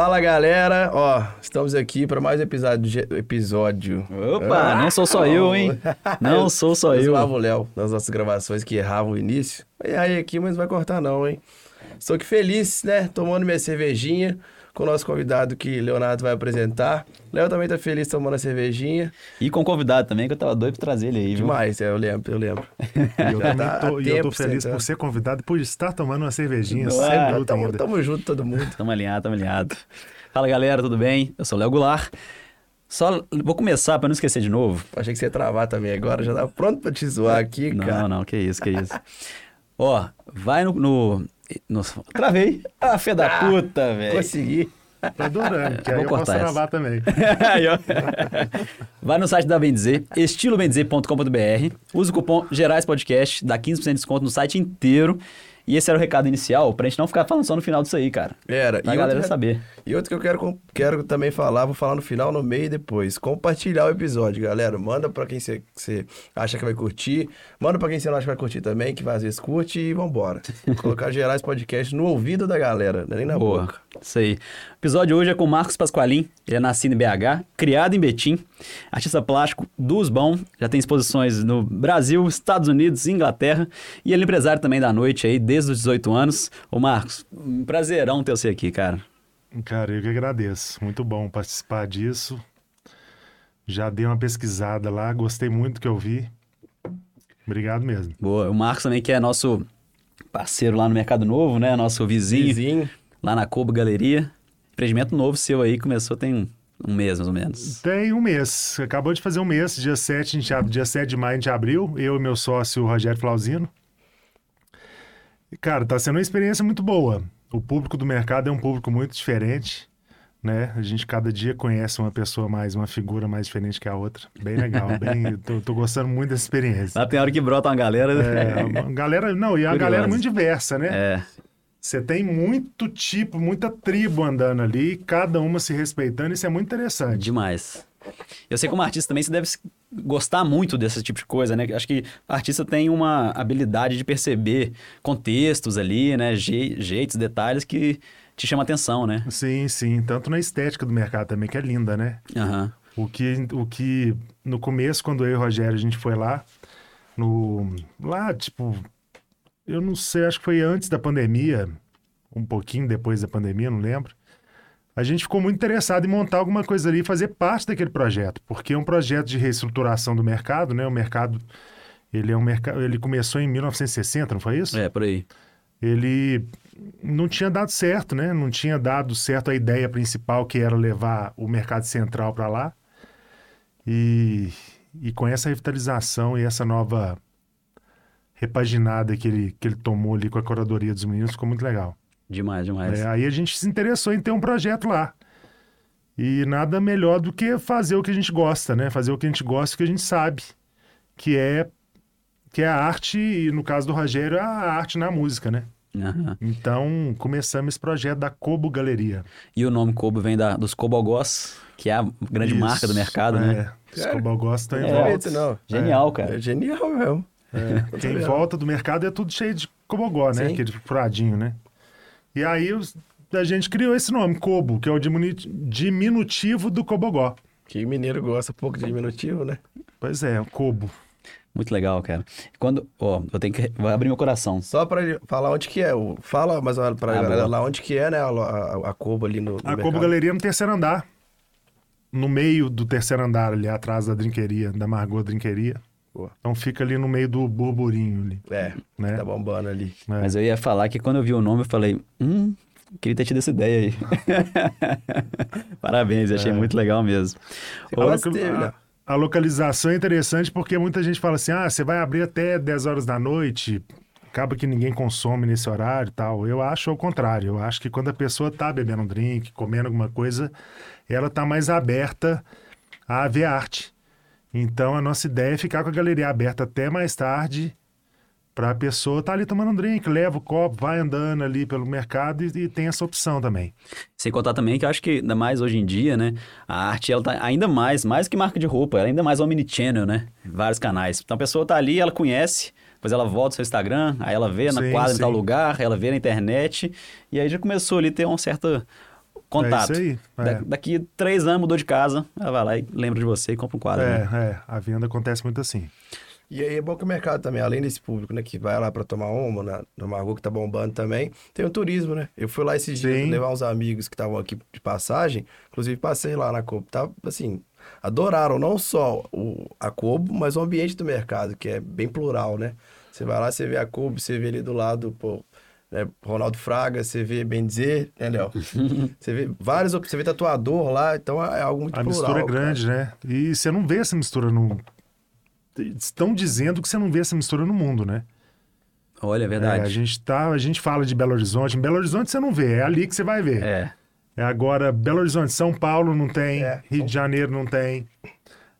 Fala galera, ó, estamos aqui para mais episódio. episódio. Opa, não sou só eu, hein? Não sou só eu. Eu o Léo nas nossas gravações que erravam o início. E aí aqui, mas não vai cortar não, hein? Estou aqui feliz, né? Tomando minha cervejinha com o nosso convidado que Leonardo vai apresentar. Léo também tá feliz tomando a cervejinha. E com o convidado também, que eu tava doido pra trazer ele aí, viu? Demais, é, eu lembro, eu lembro. E eu, também tô, e eu tô feliz por ser convidado e por estar tomando uma cervejinha. Não, é, tamo, tamo junto todo mundo. Tamo alinhado, tamo alinhado. Fala galera, tudo bem? Eu sou o Léo Goulart. Só vou começar para não esquecer de novo. Achei que você ia travar também agora, já tava pronto para te zoar aqui, não, cara. Não, não, que isso, que isso. Ó, vai no, no, no... Travei. Ah, fé da ah, puta, velho. Consegui. Adorando, que aí eu posso travar também. Vai no site da Bem Dizer, estilobendizer.com.br, usa o cupom Gerais Podcast, dá 15% de desconto no site inteiro. E esse era o recado inicial, pra gente não ficar falando só no final disso aí, cara. Era. Pra e galera outro, saber. E outro que eu quero, quero também falar, vou falar no final, no meio e depois. Compartilhar o episódio, galera. Manda pra quem você acha que vai curtir. Manda pra quem você não acha que vai curtir também, que às vezes curte e vambora. Colocar Gerais Podcast no ouvido da galera, é nem na Boa. boca. Isso aí. O episódio hoje é com Marcos Pasqualim. Ele é nascido em BH, criado em Betim, artista plástico dos bom, já tem exposições no Brasil, Estados Unidos, Inglaterra e ele é empresário também da noite aí desde os 18 anos. Ô Marcos, um prazerão ter você aqui, cara. Cara, eu que agradeço. Muito bom participar disso. Já dei uma pesquisada lá, gostei muito do que eu vi. Obrigado mesmo. Boa. O Marcos também que é nosso parceiro lá no Mercado Novo, né? Nosso vizinho. Vizinho lá na Cobo Galeria. Empreendimento novo seu aí, começou tem um mês, mais ou menos. Tem um mês. Acabou de fazer um mês, dia 7, a gente, dia 7 de maio a gente abriu, eu e meu sócio Rogério Flauzino. E, cara, tá sendo uma experiência muito boa. O público do mercado é um público muito diferente, né? A gente cada dia conhece uma pessoa mais, uma figura mais diferente que a outra. Bem legal, bem... tô, tô, gostando muito dessa experiência. Lá tem hora que brota uma galera... É, uma galera... Não, e a galera muito diversa, né? É. Você tem muito tipo, muita tribo andando ali, cada uma se respeitando, isso é muito interessante. Demais. Eu sei que como artista também você deve gostar muito desse tipo de coisa, né? Acho que o artista tem uma habilidade de perceber contextos ali, né? Je jeitos, detalhes que te chamam atenção, né? Sim, sim. Tanto na estética do mercado também, que é linda, né? Uhum. O, que, o que no começo, quando eu e o Rogério a gente foi lá, no lá, tipo, eu não sei, acho que foi antes da pandemia, um pouquinho depois da pandemia, não lembro. A gente ficou muito interessado em montar alguma coisa ali e fazer parte daquele projeto, porque é um projeto de reestruturação do mercado, né? O mercado, ele é um mercado, ele começou em 1960, não foi isso? É, por aí. Ele não tinha dado certo, né? Não tinha dado certo a ideia principal que era levar o mercado central para lá. E, e com essa revitalização e essa nova repaginada que ele, que ele tomou ali com a curadoria dos meninos, ficou muito legal. Demais, demais. É, aí a gente se interessou em ter um projeto lá. E nada melhor do que fazer o que a gente gosta, né? Fazer o que a gente gosta, o que a gente sabe, que é que é a arte, e no caso do Rogério, é a arte na música, né? Uhum. Então, começamos esse projeto da Cobo Galeria. E o nome Cobo vem da, dos Cobogós, que é a grande Isso, marca do mercado, é. né? Os Cobogós estão em é, volta. Não. Genial, cara. É genial mesmo. É, porque em volta do mercado é tudo cheio de cobogó, né? Sim. Aquele furadinho, né? E aí a gente criou esse nome, Cobo, que é o diminutivo do cobogó. Que mineiro gosta pouco de diminutivo, né? Pois é, o Cobo. Muito legal, cara. Quando, ó, eu tenho que vou abrir meu coração. Só para falar onde que é, fala mais para ah, galera lá onde que é, né, a, a, a Cobo ali no, no A Cobo Galeria no terceiro andar. No meio do terceiro andar ali atrás da drinqueria, da Margot Drinqueria. Boa. Então fica ali no meio do burburinho ali. É, né? tá bombando ali. É. Mas eu ia falar que quando eu vi o nome, eu falei, hum, queria ter tido essa ideia aí. Parabéns, achei é. muito legal mesmo. a, a, localização é interessante porque muita gente fala assim, ah, você vai abrir até 10 horas da noite, acaba que ninguém consome nesse horário e tal. Eu acho ao contrário, eu acho que quando a pessoa tá bebendo um drink, comendo alguma coisa, ela tá mais aberta a ver arte. Então a nossa ideia é ficar com a galeria aberta até mais tarde, para a pessoa estar tá ali tomando um drink, leva o copo, vai andando ali pelo mercado e, e, tem essa opção também. Sem contar também que eu acho que ainda mais hoje em dia, né, a arte ela tá ainda mais, mais que marca de roupa, ela é ainda mais omnichannel, né? Vários canais. Então a pessoa tá ali, ela conhece, depois ela volta no seu Instagram, aí ela vê na sim, quadra sim. em tal lugar, ela vê na internet, e aí já começou ali a ter uma certa contato. É isso aí. Da- É. daqui três anos mudou de casa, ela vai lá e lembra de você e compra um quadro. né? É, é, a venda acontece muito assim. E aí é bom que o mercado também, além desse público, né, que vai lá pra tomar uma, na, no Margot que tá bombando também, tem o turismo, né? Eu fui lá esses dias Sim. levar uns amigos que estavam aqui de passagem, inclusive passei lá na Cobo, tá, assim, adoraram não só o, a Cobo, mas o ambiente do mercado, que é bem plural, né? Você vai lá, você vê a Cobo, você vê ali do lado, pô, né, Ronaldo Fraga, você vê bem dizer, né, Léo? você vê vários, op- você vê tatuador lá, então é algo muito A plural. mistura é cara. grande, né? E você não vê essa mistura no. Estão dizendo que você não vê essa mistura no mundo, né? Olha, é É, a, verdade. gente tá, a gente fala de Belo Horizonte. Em Belo Horizonte você não vê, é ali que você vai ver. É. É agora, Belo Horizonte, São Paulo não tem, É, Rio de Janeiro não tem.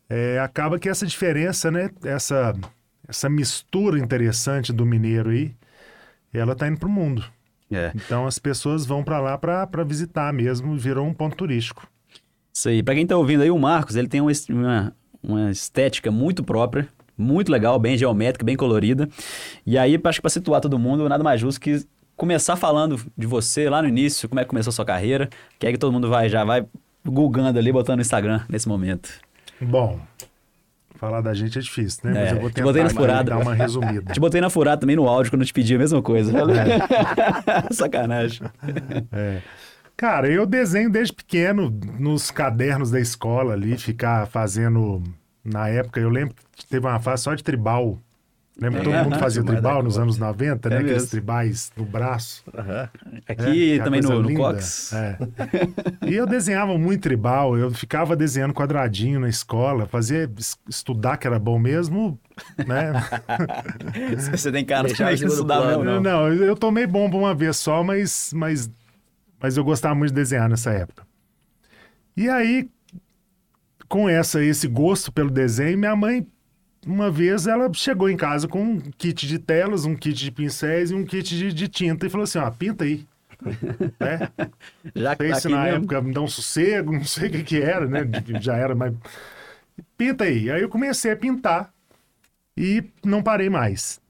É, acaba que essa diferença, né? Essa, essa mistura interessante do mineiro aí, ela tá indo pro mundo. É. Então as pessoas vão para lá para visitar mesmo, virou um ponto turístico. Isso aí. Pra quem tá ouvindo aí, o Marcos, ele tem uma, uma, estética muito própria, muito legal, bem geométrica, bem colorida. E aí, acho que pra situar todo mundo, nada mais justo que começar falando de você lá no início, como é que começou a sua carreira, que é que todo mundo vai já vai googando ali, botando no Instagram nesse momento. Bom, falar da gente é difícil, né? É, Mas eu vou te tentar botei na furada. dar uma resumida. Te botei na furada também no áudio quando eu te pedi a mesma coisa. Sacanagem. É. Cara, eu desenho desde pequeno nos cadernos da escola ali, ficar fazendo. Na época, eu lembro que teve uma fase só de tribal. Lembra que todo É, mundo fazia tribal nos conta. anos 90, né? É Aqueles mesmo. tribais no braço. É, Aqui também no, no. Cox. É. E eu desenhava muito tribal, eu ficava desenhando quadradinho na escola, fazia es- estudar que era bom mesmo, né? Você tem cara também que estudava não. Não, eu tomei bomba uma vez só, mas, mas, mas eu gostava muito de desenhar nessa época. E aí, com essa, esse gosto pelo desenho, minha mãe, uma vez, ela chegou em casa com um kit de telas, um kit de pincéis e um kit de, de tinta e falou assim: ó, pinta aí. né? Já que Fez tá aqui na mesmo. época, me dá um sossego, não sei o que que era, né? Já era, mas. Pinta aí. Aí eu comecei a pintar e não parei mais.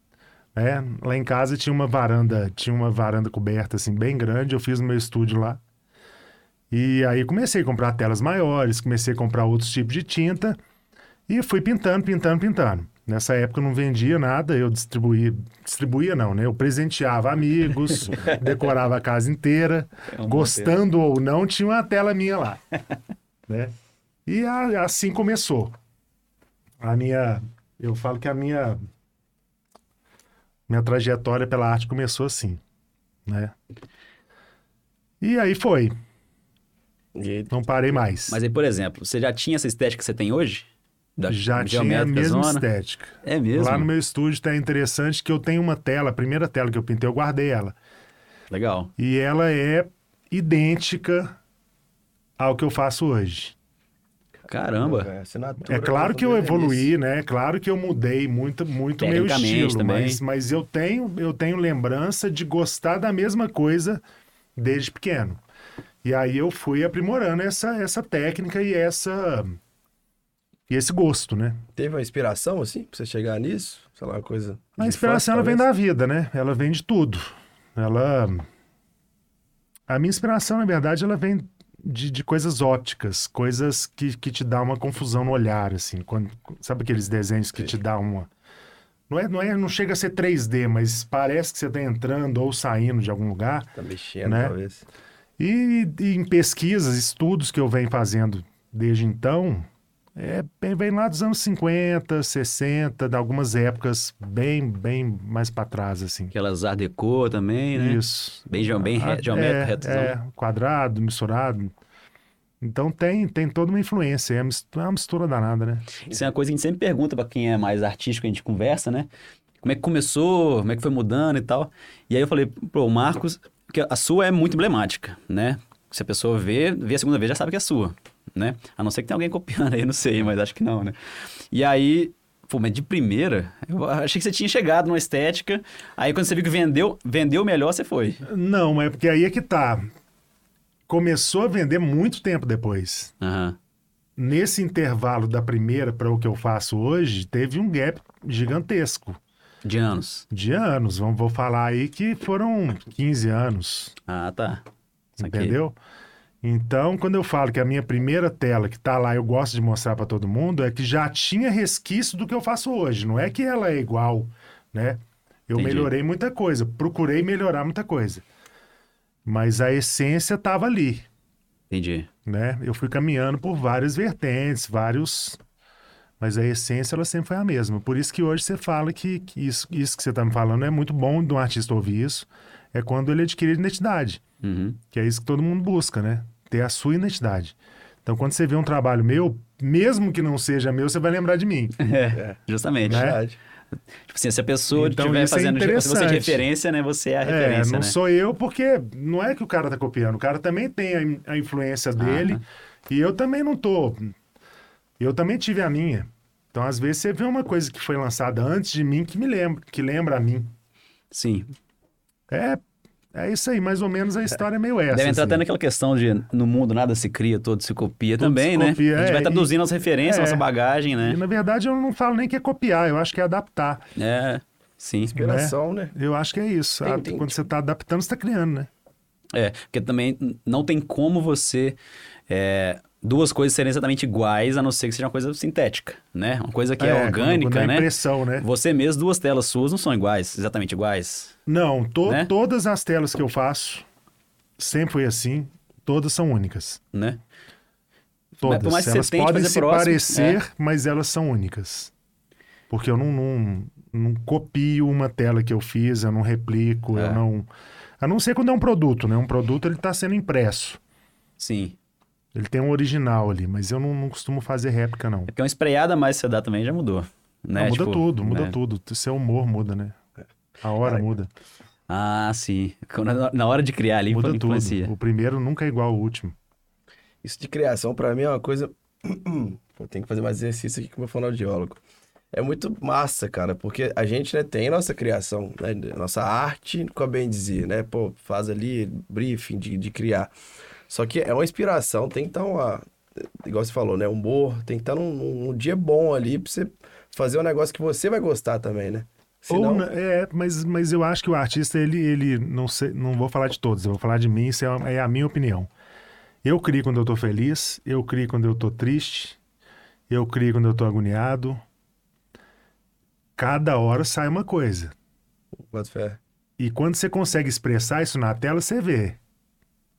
né? Lá em casa tinha uma varanda, tinha uma varanda coberta assim bem grande, eu fiz no meu estúdio lá. E aí comecei a comprar telas maiores, comecei a comprar outros tipos de tinta e fui pintando, pintando, pintando. Nessa época eu não vendia nada, eu distribuía, distribuía não, né? Eu presenteava amigos, decorava a casa inteira, É um gostando ou não, tinha uma tela minha lá, né? E a- assim começou. A minha, eu falo que a minha minha trajetória pela arte começou assim, né? E aí foi, E não parei mais. Mas aí, por exemplo, você já tinha essa estética que você tem hoje? Da Já tinha a mesma zona? estética. É mesmo? Lá no meu estúdio tá interessante que eu tenho uma tela, a primeira tela que eu pintei, eu guardei ela. Legal. E ela é idêntica ao que eu faço hoje. Caramba. É, assinatura É claro que eu evoluí, né? É claro que eu mudei muito, muito meu Tecnicamente estilo, também. mas, mas eu tenho eu tenho lembrança de gostar da mesma coisa desde pequeno. E aí eu fui aprimorando essa, essa técnica e essa e esse gosto, né? Teve uma inspiração, assim, pra você chegar nisso? Sei lá, uma coisa. A inspiração ela vem da vida, né? Ela vem de tudo. Ela. A minha inspiração, na verdade, ela vem de, de coisas ópticas, coisas que, que te dá uma confusão no olhar, assim. Quando, sabe aqueles desenhos que te dá uma. Não, é, não, é, não chega a ser 3D, mas parece que você está entrando ou saindo de algum lugar. Tá mexendo, né? talvez. E, e em pesquisas, estudos que eu venho fazendo desde então, é, bem- vem lá dos anos 50, 60, de algumas épocas bem, bem mais para trás, assim. Aquelas Art Deco também, né? Isso. Bem, bem Ah, geométrico, é, retozão. é, quadrado, misturado. Então tem, tem toda uma influência, é uma é uma mistura danada, né? Isso é uma coisa que a gente sempre pergunta pra quem é mais artístico, a gente conversa, né? Como é que começou, como é que foi mudando e tal. E aí eu falei, pô, Marcos, porque a sua é muito emblemática, né? Se a pessoa vê, vê a segunda vez, já sabe que é sua, né? A não ser que tenha alguém copiando aí, não sei, mas acho que não, né? E aí, pô, mas de primeira, eu achei que você tinha chegado numa estética, aí quando você viu que vendeu, vendeu melhor, você foi. Não, é porque aí é que tá. Começou a vender muito tempo depois. Aham. Nesse intervalo da primeira para o que eu faço hoje, teve um gap gigantesco De anos. de anos. Vamos, vou falar aí que foram 15 anos. Ah, tá. Entendeu? Então, quando eu falo que a minha primeira tela que tá lá, eu gosto de mostrar para todo mundo, é que já tinha resquício do que eu faço hoje. Não é que ela é igual, né? Eu Entendi. melhorei muita coisa, procurei melhorar muita coisa. Mas a essência tava ali, Entendi. né? Eu fui caminhando por várias vertentes, vários. Mas a essência ela sempre foi a mesma. Por isso que hoje você fala que, que isso, isso que você está me falando é muito bom de um artista ouvir isso. É quando ele adquire identidade. Uhum. Que é isso que todo mundo busca, né? Ter a sua identidade. Então, quando você vê um trabalho meu, mesmo que não seja meu, você vai lembrar de mim. É, justamente. Né? Verdade. Tipo assim, se a pessoa Então, estiver é fazendo. se você de interessante. referência, né? Você é a É, referência, não né? sou eu, porque não é que o cara tá copiando. O cara também tem a, a influência dele. E eu também não tô. Eu também tive a minha. Então, às vezes, você vê uma coisa que foi lançada antes de mim que me lembra, que lembra a mim. Sim. É, é isso aí, mais ou menos a história é meio essa. Deve entrar assim. até naquela questão de no mundo nada se cria, todo se copia Tudo também, se né? copia, a gente é, vai traduzindo e- as referências, é. nossa bagagem, né? E, na verdade, eu não falo nem que é copiar, eu acho que é adaptar. É, sim. Inspiração, né? Eu acho que é isso. Tem- Ah, tem- Quando você tá adaptando, você tá criando, né? É, porque também não tem como você. é, duas coisas serem exatamente iguais, a não ser que seja uma coisa sintética, né? Uma coisa que é, quando- orgânica, quando é né? impressão, né? Você mesmo, duas telas suas não são iguais, exatamente iguais. Não, to- Né? todas as telas que eu faço, sempre foi assim, todas são únicas. Né? Todas. que você elas podem se próximo, parecer, é. mas elas são únicas. Porque eu não, não, não copio uma tela que eu fiz, eu não replico, É. eu não... A não ser quando é um produto, né? Um produto, ele está sendo impresso. Sim. Ele tem um original ali, mas eu não, não costumo fazer réplica, não. É porque uma espreada a mais que você dá também já mudou. Né? Não, muda Tipo, tudo, muda né? tudo. Seu humor muda, né? A hora Cara, muda. Ah, sim. Na hora de criar ali, Muda influencia. tudo. O primeiro nunca é igual ao último. Isso de criação, pra mim, é uma coisa. Eu tenho que fazer mais exercício aqui com o meu fonoaudiólogo. É muito massa, cara, porque a gente né, tem nossa criação, né, nossa arte, com a bem dizer, né? Pô, faz ali briefing de, de criar. Só que é uma inspiração, tem que estar uma. Igual você falou, né? Humor, tem que estar num, num dia bom ali pra você fazer um negócio que você vai gostar também, né? Senão, Ou, é, mas, mas eu acho que o artista, ele, ele não sei, não vou falar de todos, eu vou falar de mim, isso é, a- é a minha opinião. Eu crio quando eu tô feliz, eu crio quando eu tô triste, eu crio quando eu tô agoniado. Cada hora sai uma coisa. Bota fé. E quando você consegue expressar isso na tela, você vê.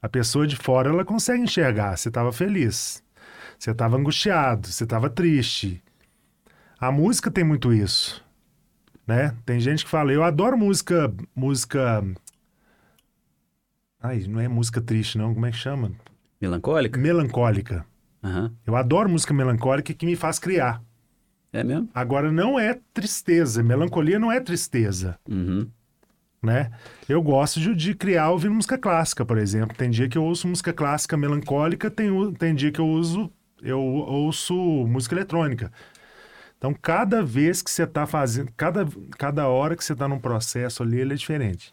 A pessoa de fora, ela consegue enxergar. Você estava feliz, você estava angustiado, você estava triste. A música tem muito isso, né? Tem gente que fala, eu adoro música, música... Ai, não é música triste não, como é que chama? Melancólica? Melancólica. Aham. Eu adoro música melancólica que me faz criar. É mesmo? Agora, não é tristeza. Melancolia não é tristeza. Uhum. Né? Eu gosto de, de criar ouvindo música clássica, por exemplo. Tem dia que eu ouço música clássica melancólica, tem, tem dia que eu uso eu ouço música eletrônica. Então, cada vez que você está fazendo, cada, cada hora que você está num processo ali, ele é diferente.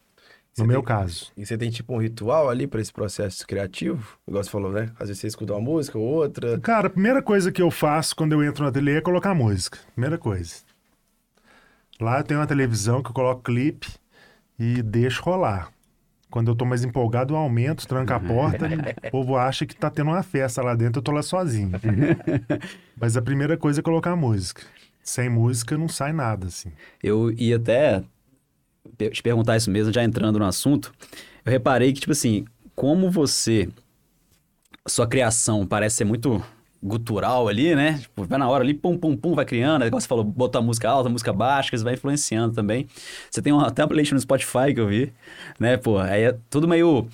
No Você meu tem- caso. E você tem tipo um ritual ali pra esse processo criativo? Igual você falou, né? Às vezes você escuta uma música ou outra. Cara, a primeira coisa que eu faço quando eu entro no ateliê é colocar música. Primeira coisa. Lá eu tenho uma televisão que eu coloco clipe e deixo rolar. Quando eu tô mais empolgado, eu aumento, tranco a porta e o povo acha que tá tendo uma festa lá dentro, eu tô lá sozinho. Mas a primeira coisa é colocar música. Sem música não sai nada, assim. Eu ia até te perguntar isso mesmo, já entrando no assunto. Eu reparei que, tipo assim, como você. Sua criação parece ser muito gutural ali, né? Tipo, vai na hora ali, pum, pum, pum, vai criando. Igual você falou, botar música alta, música baixa, que isso vai influenciando também. Você tem uma, playlist no Spotify que eu vi, né? Pô, aí é tudo meio.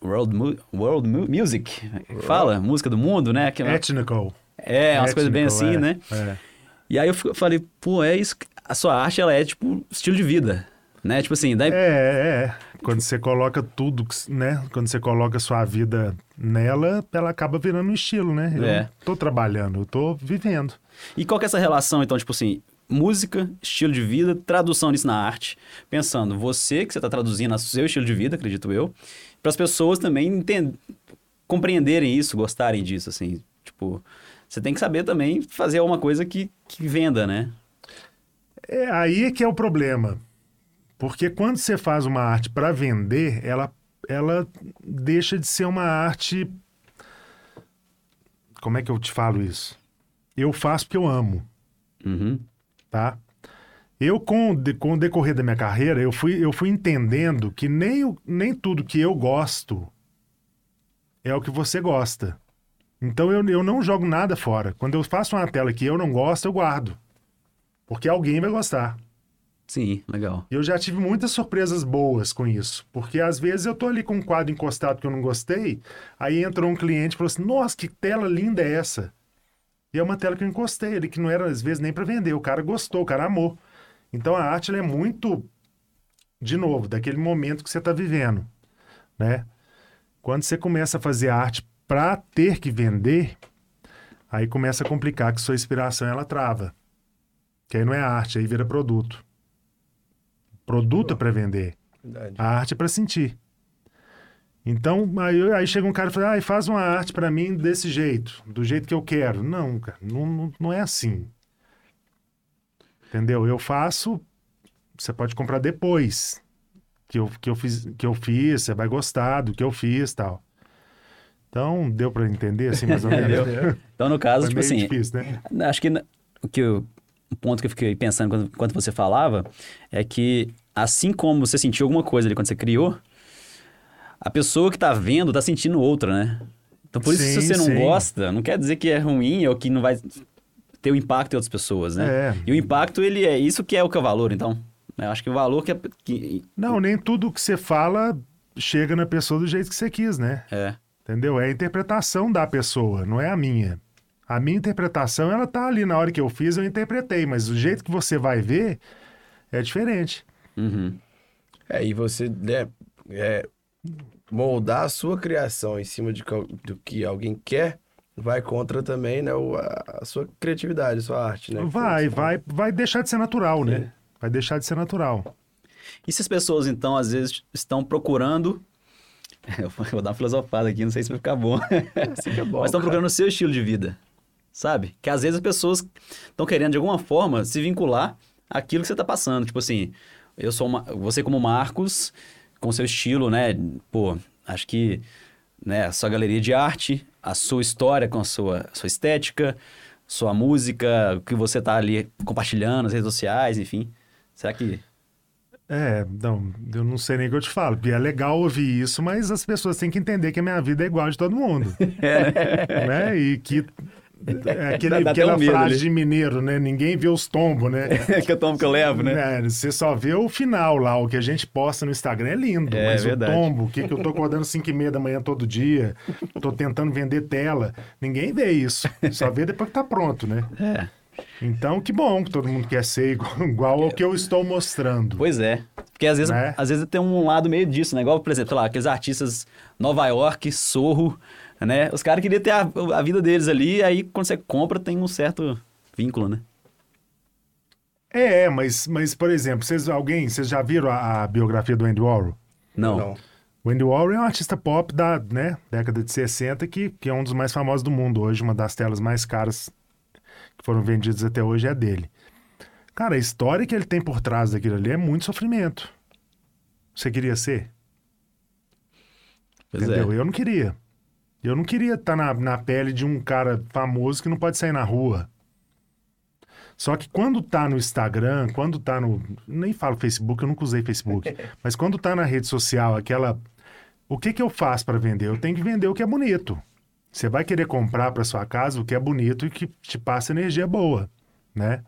World, mu world mu music, fala, música do mundo, né? Que, Ethnical. é, umas coisas bem assim, é, né? É. E aí eu falei, pô, é isso. A sua arte, ela é tipo estilo de vida, né? Tipo assim, daí... É, é, é. Quando você coloca tudo, né? Quando você coloca sua vida nela, ela acaba virando um estilo, né? Eu É. tô trabalhando, eu tô vivendo. E qual que é essa relação, então, tipo assim, música, estilo de vida, tradução disso na arte? Pensando, você que você está traduzindo o seu estilo de vida, acredito eu, para as pessoas também entend... compreenderem isso, gostarem disso, assim, tipo... Você tem que saber também fazer alguma coisa que, que venda, né? É aí é que é o problema. Porque quando você faz uma arte para vender, ela, ela deixa de ser uma arte como é que eu te falo isso? Eu faço porque eu amo, Uhum. tá? Eu, com, o de- com o decorrer da minha carreira, eu fui, eu fui entendendo que nem, nem tudo que eu gosto é o que você gosta. Então eu, eu não jogo nada fora. Quando eu faço uma tela que eu não gosto, eu guardo. Porque alguém vai gostar. Sim, legal. Eu já tive muitas surpresas boas com isso. Porque às vezes eu tô ali com um quadro encostado que eu não gostei, aí entrou um cliente e falou assim: Nossa, que tela linda é essa? E é uma tela que eu encostei ali, que não era às vezes nem para vender. O cara gostou, o cara amou. Então a arte é muito, de novo, daquele momento que você está vivendo, né? Quando você começa a fazer arte para ter que vender, aí começa a complicar que sua inspiração ela trava. Que aí não é arte, aí vira produto. Produto é para vender. Verdade. A arte é para sentir. Então, aí, aí chega um cara e fala, ah, faz uma arte para mim desse jeito, do jeito que eu quero. Não, cara, não, não, não é assim. Entendeu? Eu faço, você pode comprar depois que eu, que eu, fiz, que eu fiz, você vai gostar do que eu fiz tal. Então, deu para entender assim mais ou menos? Então, no caso, tipo assim, difícil, né? Acho que o que eu, o ponto que eu fiquei pensando quando, enquanto você falava é que assim como você sentiu alguma coisa ali quando você criou, a pessoa que tá vendo tá sentindo outra, né? Então por isso Sim, se você não sim. gosta, não quer dizer que é ruim ou que não vai ter o impacto em outras pessoas, né? É. E o impacto ele é isso que é o que é o valor, então. Eu acho que o valor que é que, Não, nem tudo que você fala chega na pessoa do jeito que você quis, né? é Entendeu? É a interpretação da pessoa, não é a minha. A minha interpretação, ela tá ali na hora que eu fiz, eu interpretei, mas o jeito que você vai ver é diferente. uhum. É, e você né, é, moldar a sua criação em cima de, do que alguém quer vai contra também né, o- a, a sua criatividade, a sua arte, né? Vai, Você- vai, vai deixar de ser natural, né? É. Vai deixar de ser natural. E se as pessoas, então, às vezes estão procurando. Eu vou dar uma filosofada aqui, não sei se vai ficar bom. Assim que é bom, Mas estão procurando o seu estilo de vida. Sabe? Que às vezes as pessoas estão querendo, de alguma forma, se vincular àquilo que você está passando. Tipo assim, eu sou uma, você como Marcos, com seu estilo, né? Pô, acho que né, a sua galeria de arte, a sua história com a sua, sua estética, sua música, o que você tá ali compartilhando nas redes sociais, enfim. Será que. É, não, eu não sei nem o que eu te falo, é legal ouvir isso, mas as pessoas têm que entender que a minha vida é igual a de todo mundo. né? E que é aquele, Dá- aquela um frase ali. de mineiro, né? Ninguém vê os tombos, né? que eu tomo que eu levo, né? É, você só vê o final lá, o que a gente posta no Instagram é lindo, É, mas verdade. o tombo, o que, que eu tô acordando 5 e meia da manhã todo dia, tô tentando vender tela, ninguém vê isso, só vê depois que tá pronto, né? É. Então, que bom que todo mundo quer ser igual, igual ao que eu estou mostrando. Pois é. Porque às vezes, Né? às vezes tem um lado meio disso, né? Igual, por exemplo, lá, aqueles artistas Nova York, Sorro, né? Os caras queriam ter a, a vida deles ali, aí quando você compra tem um certo vínculo, né? É, mas, mas por exemplo, vocês, alguém, vocês já viram a, a biografia do Andy Warhol? Não. Não. O Andy Warhol é um artista pop da né, década de 60 que, que é um dos mais famosos do mundo hoje. Uma das telas mais caras que foram vendidas até hoje é dele. Cara, a história que ele tem por trás daquilo ali é muito sofrimento. Você queria ser? Pois entendeu? é. Eu não queria. Eu não queria estar na, na pele de um cara famoso que não pode sair na rua. Só que quando tá no Instagram, quando tá no. Nem falo Facebook, eu nunca usei Facebook. mas quando tá na rede social, aquela. O que que eu faço para vender? Eu tenho que vender o que é bonito. Você vai querer comprar para sua casa o que é bonito e que te passa energia boa, né?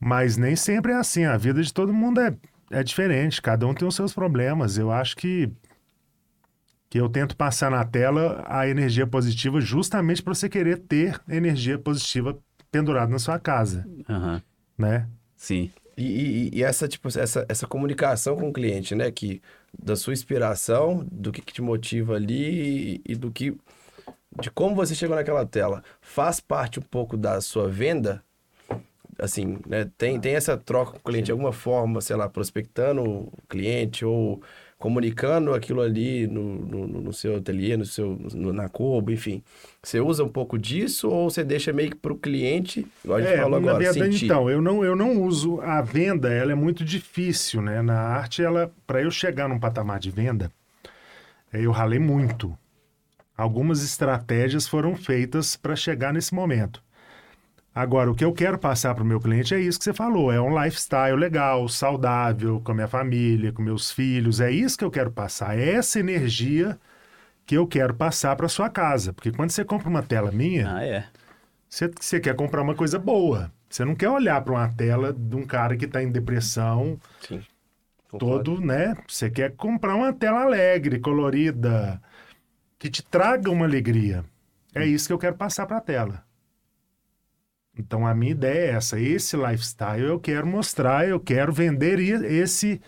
Mas nem sempre é assim. A vida de todo mundo é, é diferente. Cada um tem os seus problemas. Eu acho que que eu tento passar na tela a energia positiva justamente para você querer ter energia positiva pendurada na sua casa, Aham. né? Sim. E, e- e essa, tipo, essa, essa comunicação com o cliente, né? Que da sua inspiração, do que, que te motiva ali e, e do que. de como você chegou naquela tela, faz parte um pouco da sua venda? Assim, né? Tem, tem essa troca com o cliente de alguma forma, sei lá, prospectando o cliente ou comunicando aquilo ali no, no, no seu ateliê, no seu, no- na Kobo, enfim. Você usa um pouco disso ou você deixa meio que pro cliente, igual a gente É, falou agora, verdade, sentir? então, eu não, eu não uso a venda, ela é muito difícil, né? Na arte, ela, para eu chegar num patamar de venda, eh, eu ralei muito. Algumas estratégias foram feitas para chegar nesse momento. Agora, o que eu quero passar para o meu cliente é isso que você falou: é um lifestyle legal, saudável, com a minha família, com meus filhos. É isso que eu quero passar. É essa energia que eu quero passar para sua casa. Porque quando você compra uma tela minha, Ah, é. você, você quer comprar uma coisa boa. Você não quer olhar para uma tela de um cara que está em depressão, Sim. Concordo. todo, né? Você quer comprar uma tela alegre, colorida, que te traga uma alegria. É isso que eu quero passar para a tela. Então a minha ideia é essa, esse lifestyle eu quero mostrar, eu quero vender esse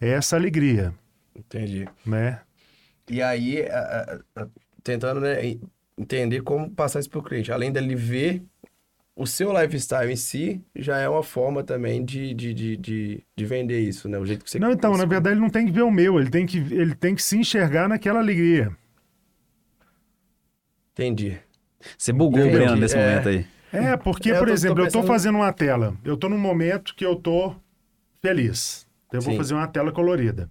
essa alegria, Entendi. né? E aí, a- a- a- tentando né, en- entender como passar isso para o cliente. Além dele ver o seu lifestyle em si, já é uma forma também de, de, de, de, de vender isso, né? O jeito que você... Não, então, na verdade ele não tem que ver o meu, ele tem que ele tem que se enxergar naquela alegria. Entendi. Você bugou o Breno nesse é. momento aí. É, porque, eu por tô- tô exemplo, eu tô pensando- fazendo uma tela, eu tô num momento que eu tô feliz. Então eu vou Sim. fazer uma tela colorida.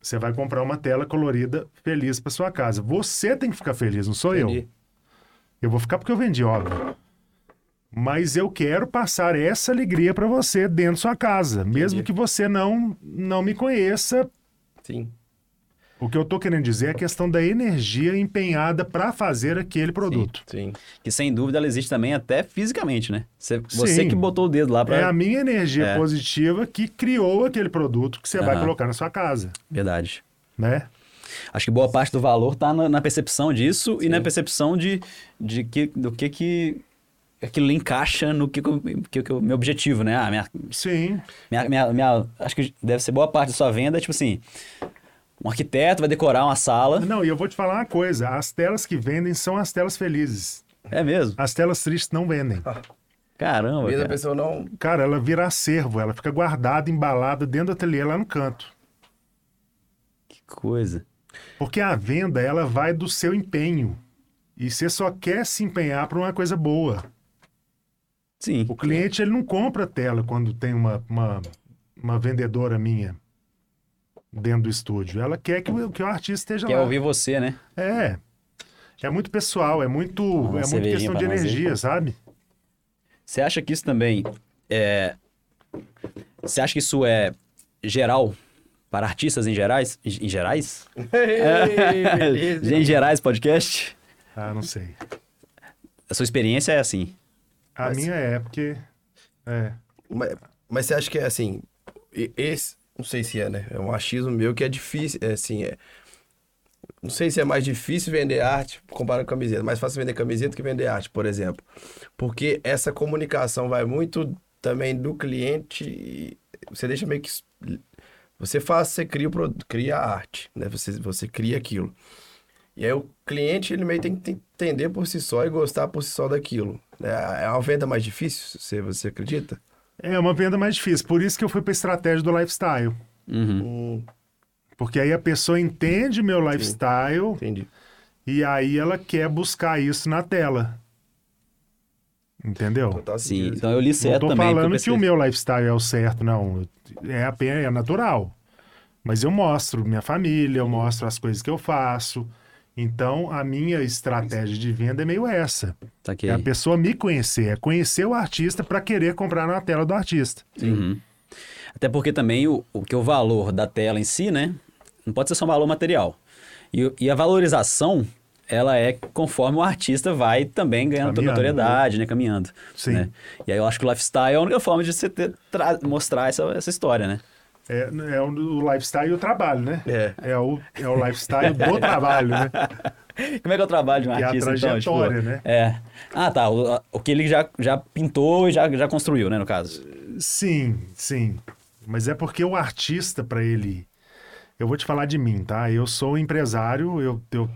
Você vai comprar uma tela colorida feliz para sua casa. Você tem que ficar feliz, não sou eu. Entendi. Eu vou ficar porque eu vendi, óbvio. Mas eu quero passar essa alegria para você dentro da sua casa, mesmo Entendi. que você não não me conheça. Sim. O que eu tô querendo dizer é a questão da energia empenhada para fazer aquele produto. Sim. Que sem dúvida ela existe também até fisicamente, né? Você, você Sim. que botou o dedo lá pra. É a minha energia É. positiva que criou aquele produto que você vai colocar na sua casa, Verdade. né? Acho que boa parte do valor tá na, na percepção disso e na percepção de, de que, do que que aquilo encaixa no que, que, que, que eu- meu objetivo, né? Ah, minha, Sim. minha, minha, minha- acho que deve ser boa parte da sua venda, tipo assim, um arquiteto vai decorar uma sala. Não, e eu vou te falar uma coisa: as telas que vendem são as telas felizes. É mesmo? As telas tristes não vendem. Caramba, Mesmo a cara. pessoa não... Cara, ela vira acervo, ela fica guardada, embalada dentro do ateliê lá no canto. Que coisa. Porque a venda, ela vai do seu empenho. E você só quer se empenhar para uma coisa boa. Sim. O cliente, ele não compra tela quando tem uma, uma, uma vendedora minha dentro do estúdio. Ela quer que o, que o artista esteja Quer lá. ouvir você, né? É. É muito pessoal, é muito, Uma é muito questão de energia, sabe? Você acha que isso também é. Você acha que isso é geral para artistas em gerais? Em gerais? em gerais podcast? Ah, não sei. A sua experiência é assim. A Mas- minha é, porque. É. Mas, mas você acha que é assim, esse, não sei se é, né? É um achismo meu que é difícil, é assim, é... Não sei se é mais difícil vender arte comparado com camiseta. Mais fácil vender camiseta que vender arte, por exemplo. Porque essa comunicação vai muito também do cliente. Você deixa meio que. Você faz, você cria o produto, cria a arte, né? Você, você cria aquilo. E aí o cliente, ele meio tem que entender por si só e gostar por si só daquilo. É é uma venda mais difícil, você, você acredita? É uma venda mais difícil. Por isso que eu fui para a estratégia do lifestyle. Uhum. Hum, Porque aí a pessoa entende meu lifestyle entendi. e aí ela quer buscar isso na tela. Entendeu? Total Sim, sentido. então eu li Não certo tô também. falando que o meu lifestyle é o certo, não. É apenas é natural. Mas eu mostro minha família, eu mostro as coisas que eu faço. Então, a minha estratégia de venda é meio essa. Saquei. É a pessoa me conhecer, é conhecer o artista para querer comprar na tela do artista. Uhum. Até porque também o, o que o valor da tela em si, né? Não pode ser só um valor material. E, e a valorização, ela é conforme o artista vai também ganhando Caminhando, notoriedade, né? Caminhando. Sim. né? E aí eu acho que o lifestyle é a única forma de você ter, tra- mostrar essa, essa história, né? É, é o, lifestyle e o trabalho, né? É. É o, é o lifestyle do trabalho, né? Como é que é o trabalho de um E a artista, então? trajetória, né? É. Ah, tá. O, a- o que ele já, já pintou e já, já construiu, né, no caso. Sim, sim. Mas é porque o artista, para ele. Eu vou te falar de mim, tá? Eu sou empresário, eu. eu,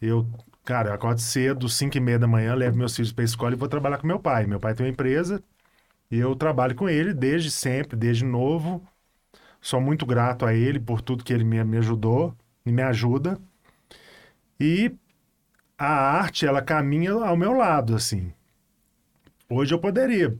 eu cara, eu acordo cedo, 5 e meia da manhã, levo meus filhos para escola e vou trabalhar com meu pai. Meu pai tem uma empresa e eu trabalho com ele desde sempre, desde novo. Sou muito grato a ele por tudo que ele me, me ajudou e me ajuda. E a arte, ela caminha ao meu lado, assim. Hoje eu poderia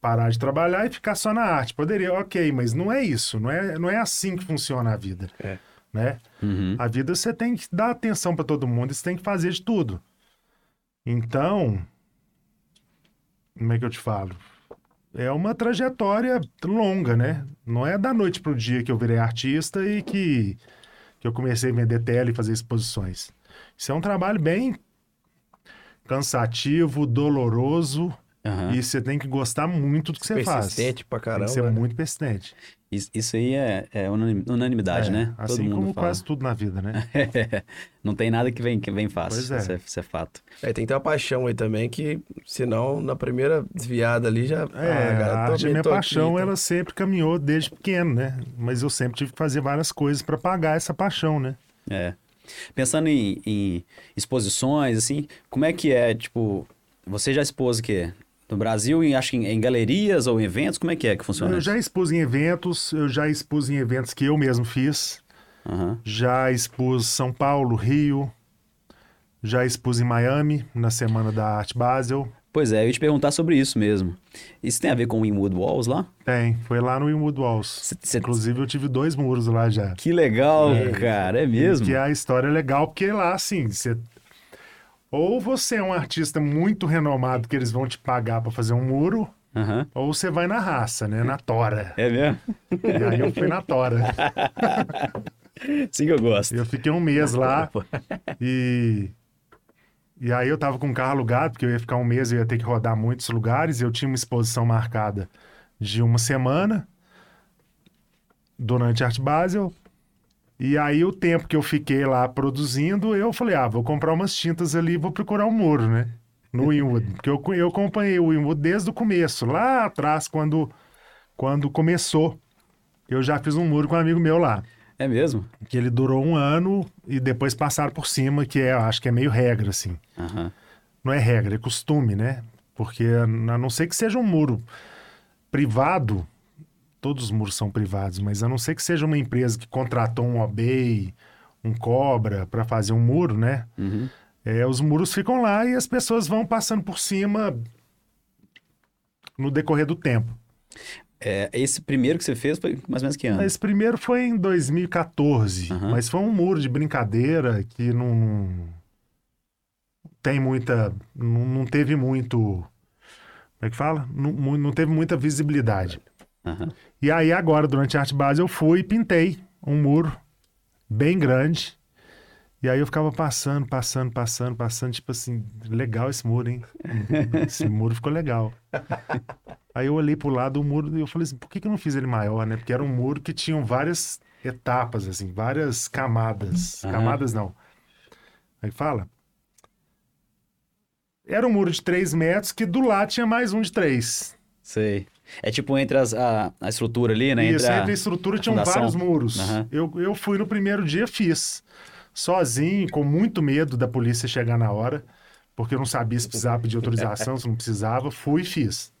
parar de trabalhar e ficar só na arte. Poderia, ok, mas não é isso. Não é, não é assim que funciona a vida. É. né? Uhum. A vida você tem que dar atenção para todo mundo, e você tem que fazer de tudo. Então, como é que eu te falo? É uma trajetória longa, né? Não é da noite pro dia que eu virei artista e que, que eu comecei a vender tela e fazer exposições. Isso é um trabalho bem cansativo, doloroso, Aham. e você tem que gostar muito do que você faz. Persistente pra Tem caramba. que ser né? muito persistente. Isso, isso aí é, é unanim- unanimidade, É, né? Assim como quase tudo na vida, né? Não tem nada que vem, que vem fácil. Pois é. Isso, é, isso é fato. É, tem que ter uma paixão aí também, que senão na primeira desviada ali já. É, ah, cara, a arte é minha tô aqui, paixão, tá. ela sempre caminhou desde pequeno, né? Mas eu sempre tive que fazer várias coisas para pagar essa paixão, né? É. Pensando em, em exposições, assim, como é que é, tipo, você já expôs o quê? No Brasil, em, acho que em, em galerias ou em eventos, como é que é que funciona? Eu já expus em eventos, eu já expus em eventos que eu mesmo fiz, Aham. já expus São Paulo, Rio, já expus em Miami, na Semana da Arte Basel. Pois é, eu ia te perguntar sobre isso mesmo. Isso tem a ver com o Inwood Walls lá? Tem, foi lá no Winwood Walls. Cê- cê- Inclusive eu tive dois muros lá já. Que legal, cara, é mesmo? Que a história é legal, porque lá, assim, você... Ou você é um artista muito renomado que eles vão te pagar para fazer um muro, Aham. ou você vai na raça, né? Na tora. É mesmo? E aí eu fui na tora. Sim que eu gosto. Eu fiquei um mês lá e... E aí eu tava com o carro alugado, porque eu ia ficar um mês e ia ter que rodar muitos lugares. Eu tinha uma exposição marcada de uma semana durante a Arte Basel. E aí o tempo que eu fiquei lá produzindo, eu falei, ah, vou comprar umas tintas ali e vou procurar um muro, né? No Winwood. Porque eu, eu acompanhei o Winwood desde o começo, lá atrás, quando, quando começou. Eu já fiz um muro com um amigo meu lá. É mesmo? Que ele durou um ano e depois passaram por cima, que é, acho que é meio regra, assim. Aham. Não é regra, é costume, né? Porque a não ser que seja um muro privado, todos os muros são privados, mas a não ser que seja uma empresa que contratou um OBEI, um Cobra para fazer um muro, né? Uhum. É, os muros ficam lá e as pessoas vão passando por cima no decorrer do tempo. É, esse primeiro que você fez foi mais ou menos que ano? Esse primeiro foi em 2014, Aham. mas foi um muro de brincadeira que não tem muita, não, não teve muito, como é que fala? Não, não teve muita visibilidade. Aham. E aí agora, durante a arte base, eu fui e pintei um muro bem grande. E aí eu ficava passando, passando, passando, passando, tipo assim, legal esse muro, hein? Esse muro ficou legal. Aí eu olhei pro lado do muro e eu falei assim, por que, que eu não fiz ele maior, né? Porque era um muro que tinham várias etapas, assim, várias camadas. Aham. Camadas não. Aí fala. Era um muro de 3 metros que do lado tinha mais um de 3. Sei. É tipo entre as, a, a estrutura ali, né? Isso, entre a... entre a estrutura tinham fundação. vários muros. Aham. Eu, eu fui no primeiro dia, fiz. Sozinho, com muito medo da polícia chegar na hora, porque eu não sabia se precisava pedir autorização, se não precisava. Fui e fiz.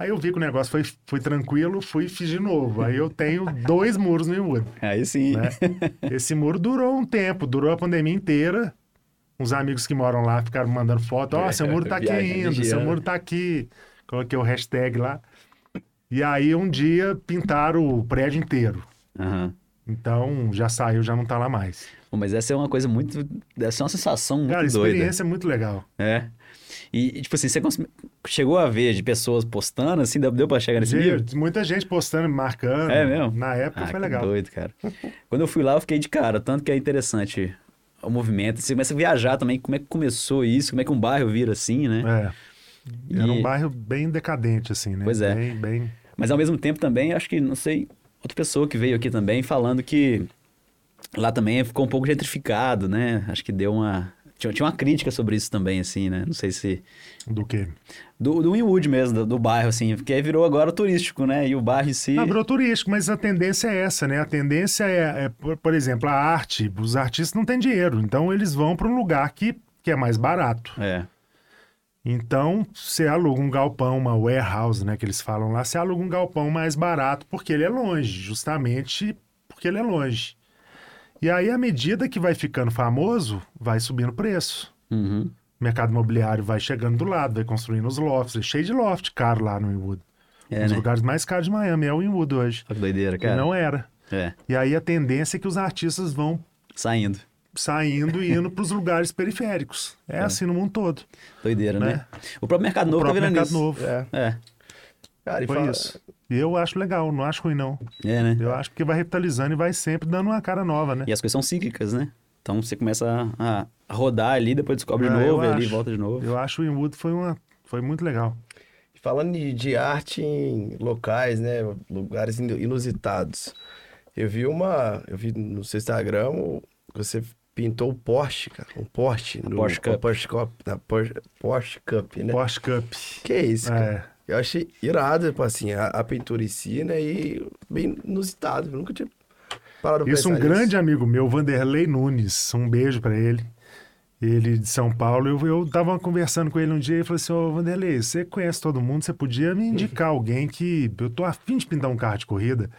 Aí eu vi que o negócio foi, foi tranquilo, fui e fiz de novo. Aí eu tenho dois muros no Inwood, Aí sim. né? Esse muro durou um tempo, durou a pandemia inteira. Uns amigos que moram lá ficaram mandando foto. Ó, seu muro tá aqui ainda, seu muro tá aqui. Coloquei o hashtag lá. E aí um dia pintaram o prédio inteiro. Aham. Então já saiu, já não tá lá mais. Pô, mas essa é uma coisa muito. Deve ser uma sensação muito Cara, a doida. experiência é muito legal. É. E, tipo assim, você chegou a ver de pessoas postando, assim, deu, pra chegar nesse nível? Muita gente postando, marcando. É mesmo? Na época Ah, foi legal. doido, cara. Quando eu fui lá, eu fiquei de cara, tanto que é interessante o movimento. Você começa a viajar também, como é que começou isso, como é que um bairro vira assim, né? É. Era E- um bairro bem decadente, assim, né? Pois é. Bem, bem... Mas ao mesmo tempo também, acho que, não sei, outra pessoa que veio aqui também falando que lá também ficou um pouco gentrificado, né? Acho que deu uma. Tinha, tinha uma crítica sobre isso também, assim, né? Não sei se. Do quê? Do, do Winwood mesmo, do, do bairro, assim, porque aí virou agora turístico, né? E o bairro em si. Ah, virou turístico, mas a tendência é essa, né? A tendência é, é, por, por exemplo, a arte. Os artistas não têm dinheiro, então eles vão para um lugar que, que é mais barato. É. Então, você aluga um galpão, uma warehouse, né, que eles falam lá, você aluga um galpão mais barato porque ele é longe, justamente porque ele é longe. E aí, à medida que vai ficando famoso, vai subindo o preço. Uhum. O mercado imobiliário vai chegando do lado, vai construindo os lofts, é cheio de loft caro lá no Winwood. É, um dos né? lugares mais caros de Miami é o Winwood hoje. Que doideira, E cara. não era. É, E aí a tendência é que os artistas vão saindo. Saindo e indo para os lugares periféricos. É, assim no mundo todo. Doideira, né? Né? O próprio Mercado O Novo tá próprio virando mercado isso. novo. É. É, Cara, e Foi fala- isso. E eu acho legal, não acho ruim não. é, né? Eu acho que vai revitalizando e vai sempre dando uma cara nova, né? E as coisas são cíclicas, né? Então você começa a, a rodar ali, depois descobre de Ah, eu novo, e ali acho. volta de novo. Eu acho o Inwood foi uma foi muito legal. Falando de, de arte em locais, né? Lugares inu- inusitados. Eu vi uma. Eu vi no seu Instagram você pintou o Porsche, cara. Um Porsche. no Porsche Cup. Porsche Cup. Na Porsche, Porsche Cup, né? Porsche Cup. Que isso, cara. É. Eu achei irado, tipo assim, a, a pintura em si, né? E bem inusitado. Eu nunca tinha parado pra Isso um grande nisso. amigo meu, Vanderlei Nunes. Um beijo pra ele. Ele de São Paulo. Eu, eu tava conversando com ele um dia e falei assim: Ô Vanderlei, você conhece todo mundo, você podia me indicar alguém que. Eu tô afim de pintar um carro de corrida.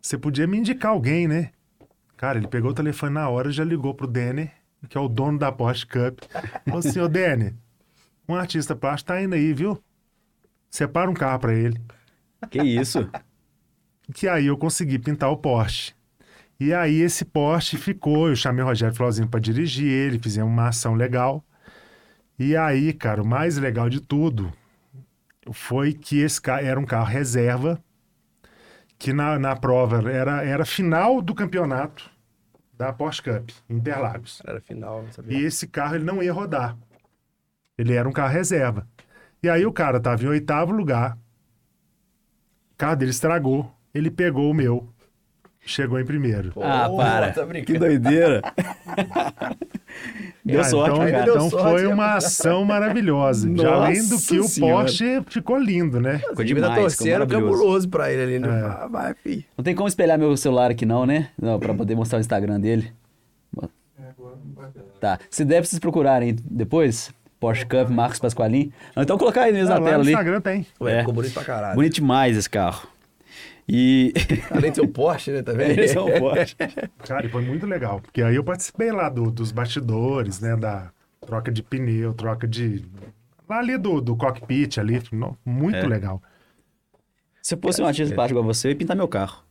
Você podia me indicar alguém, né? Cara, ele pegou o telefone na hora e já ligou pro Denner, que é o dono da Porsche Cup. Falou assim: Ô Denner, um artista plástico tá indo aí, viu? Separa um carro pra ele. Que isso? Que aí eu consegui pintar o Porsche. E aí esse Porsche ficou, eu chamei o Rogério Flauzinho para dirigir ele, fizemos uma ação legal. E aí, cara, o mais legal de tudo foi que esse carro era um carro reserva, que na, na prova era, era final do campeonato da Porsche Cup, em Interlagos. Era final, não sabia. E esse carro ele não ia rodar. Ele era um carro reserva. E aí o cara tava em oitavo lugar. O carro dele estragou. Ele pegou o meu. Chegou em primeiro. ah, Pô, para. tá que doideira. Deu Ah, sorte, então, cara? então sorte, foi uma ação maravilhosa. Nossa além do que o Senhora. Porsche ficou lindo, né? Ficou demais, ficou torcendo maravilhoso. cabuloso pra ele ali. Né? É. Ah, vai, fi. Não tem como espelhar meu celular aqui não, né? Não, pra poder mostrar o Instagram dele. Tá. Se deve vocês procurarem depois, Porsche Cup, Marcos Pasqualin. Ou Então colocar aí mesmo Ah, na lá tela no ali. Instagram tem. Ué, É. ficou bonito pra caralho. Bonito demais esse carro. E... Além de ser o Porsche, né? Tá vendo? Eles são fortes. Cara, e foi muito legal. Porque aí eu participei lá do- dos bastidores, né? Da troca de pneu, troca de. Lá ali do, do cockpit ali. Muito É. legal. Se eu fosse um artista plástico igual você, eu ia pintar meu carro.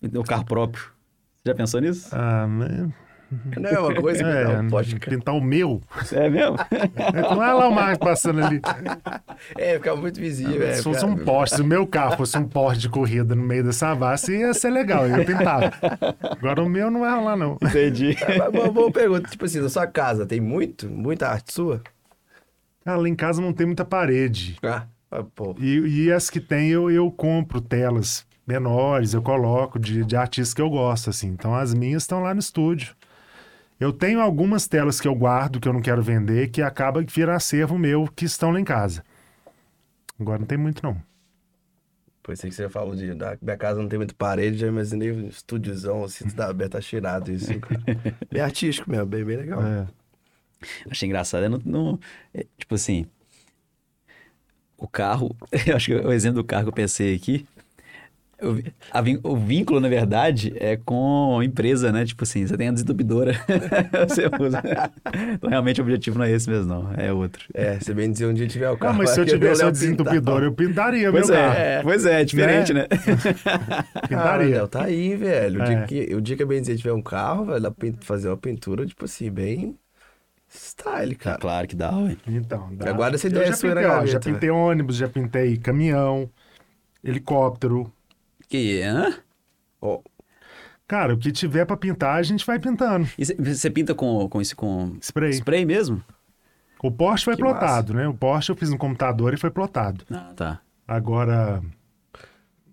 Meu carro próprio. Já pensou nisso? Ah, mas- Não é uma coisa que é, não pode. pintar o meu. É mesmo? Não é lá o Marcos passando ali. É, fica muito visível. é, Se fosse um poste, se o meu carro fosse um poste de corrida no meio da savassi, ia ser legal, eu pintava. Agora o meu não vai rolar, não. Entendi. É, Boa, boa pergunta. Tipo assim, na sua casa tem muito? Muita arte sua? Ah, lá em casa não tem muita parede. Ah, ah, pô. E, e as que tem, eu, eu compro telas menores, eu coloco de, de artistas que eu gosto, assim. Então as minhas estão lá no estúdio. Eu tenho algumas telas que eu guardo, que eu não quero vender, que acaba que vira acervo meu, que estão lá em casa. Agora não tem muito, não. Pois sei que você falou de. Da minha casa não tem muita parede, já imaginei um estúdiozão assim, tudo aberto, tá cheirado isso. cara. Bem artístico mesmo, bem, bem legal. É. Achei engraçado. Eu não, não- é, tipo assim, o carro, eu acho que o exemplo do carro que eu pensei aqui, o, a o vínculo, na verdade, é com a empresa, né? Tipo assim, você tem a desentupidora, você usa. Então, realmente, o objetivo não é esse mesmo, não. É outro. É, se bem dizer, um dia tiver o Ah, carro. mas se eu tivesse uma desentupidora, eu pintaria Pois meu é, carro. pois é, é diferente, né? Ah, Pintaria. Léo, tá aí, velho. O, dia É. que, o dia que a Benzer tiver um carro, vai dar pra fazer uma pintura, tipo assim, bem style, cara. Claro que dá, ué. Então, dá. Essa Eu ideia já na pintei, ó, já pintei ônibus, já pintei caminhão, helicóptero. Que, hã? Ó, Cara, o que tiver pra pintar, a gente vai pintando. E você- pinta com, com isso, com Spray. spray mesmo? O Porsche foi Que plotado, né? O Porsche eu fiz no computador e foi plotado. Ah, tá. Agora,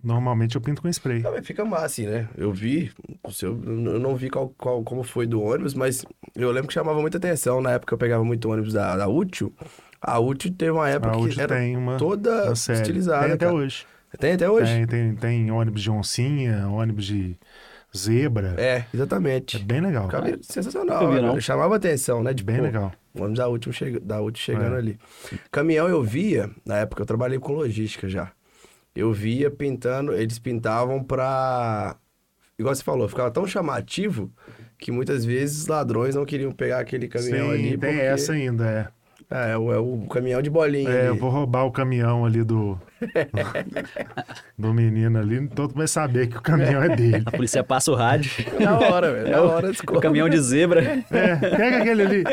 normalmente eu pinto com spray. Não, mas fica massa, assim, né? Eu vi, o seu, eu não vi qual, qual- como foi do ônibus, mas eu lembro que chamava muita atenção. Na época eu pegava muito ônibus da, da Útil. A Útil teve uma época A que Útil era tem uma, toda uma estilizada. Tem até cara. hoje. Tem até hoje? Tem, tem, tem ônibus de oncinha, ônibus de zebra. É, É, exatamente. bem legal. Ficava sensacional, vi, né? não. chamava atenção, né? De, Bem pô, legal. O ônibus da Útil, chega, da Útil chegando É. ali. Caminhão eu via, na época eu trabalhei com logística já. Eu via pintando, eles pintavam pra. Igual você falou, ficava tão chamativo que muitas vezes os ladrões não queriam pegar aquele caminhão Sim, ali. tem porque- essa ainda, é. É, é o, é o caminhão de bolinha. É, ali. eu vou roubar o caminhão ali do. do menino ali. Todo mundo vai saber que o caminhão é dele. A polícia passa o rádio. Na hora, velho. É Na o- hora O descobre. caminhão de zebra. É, pega aquele ali.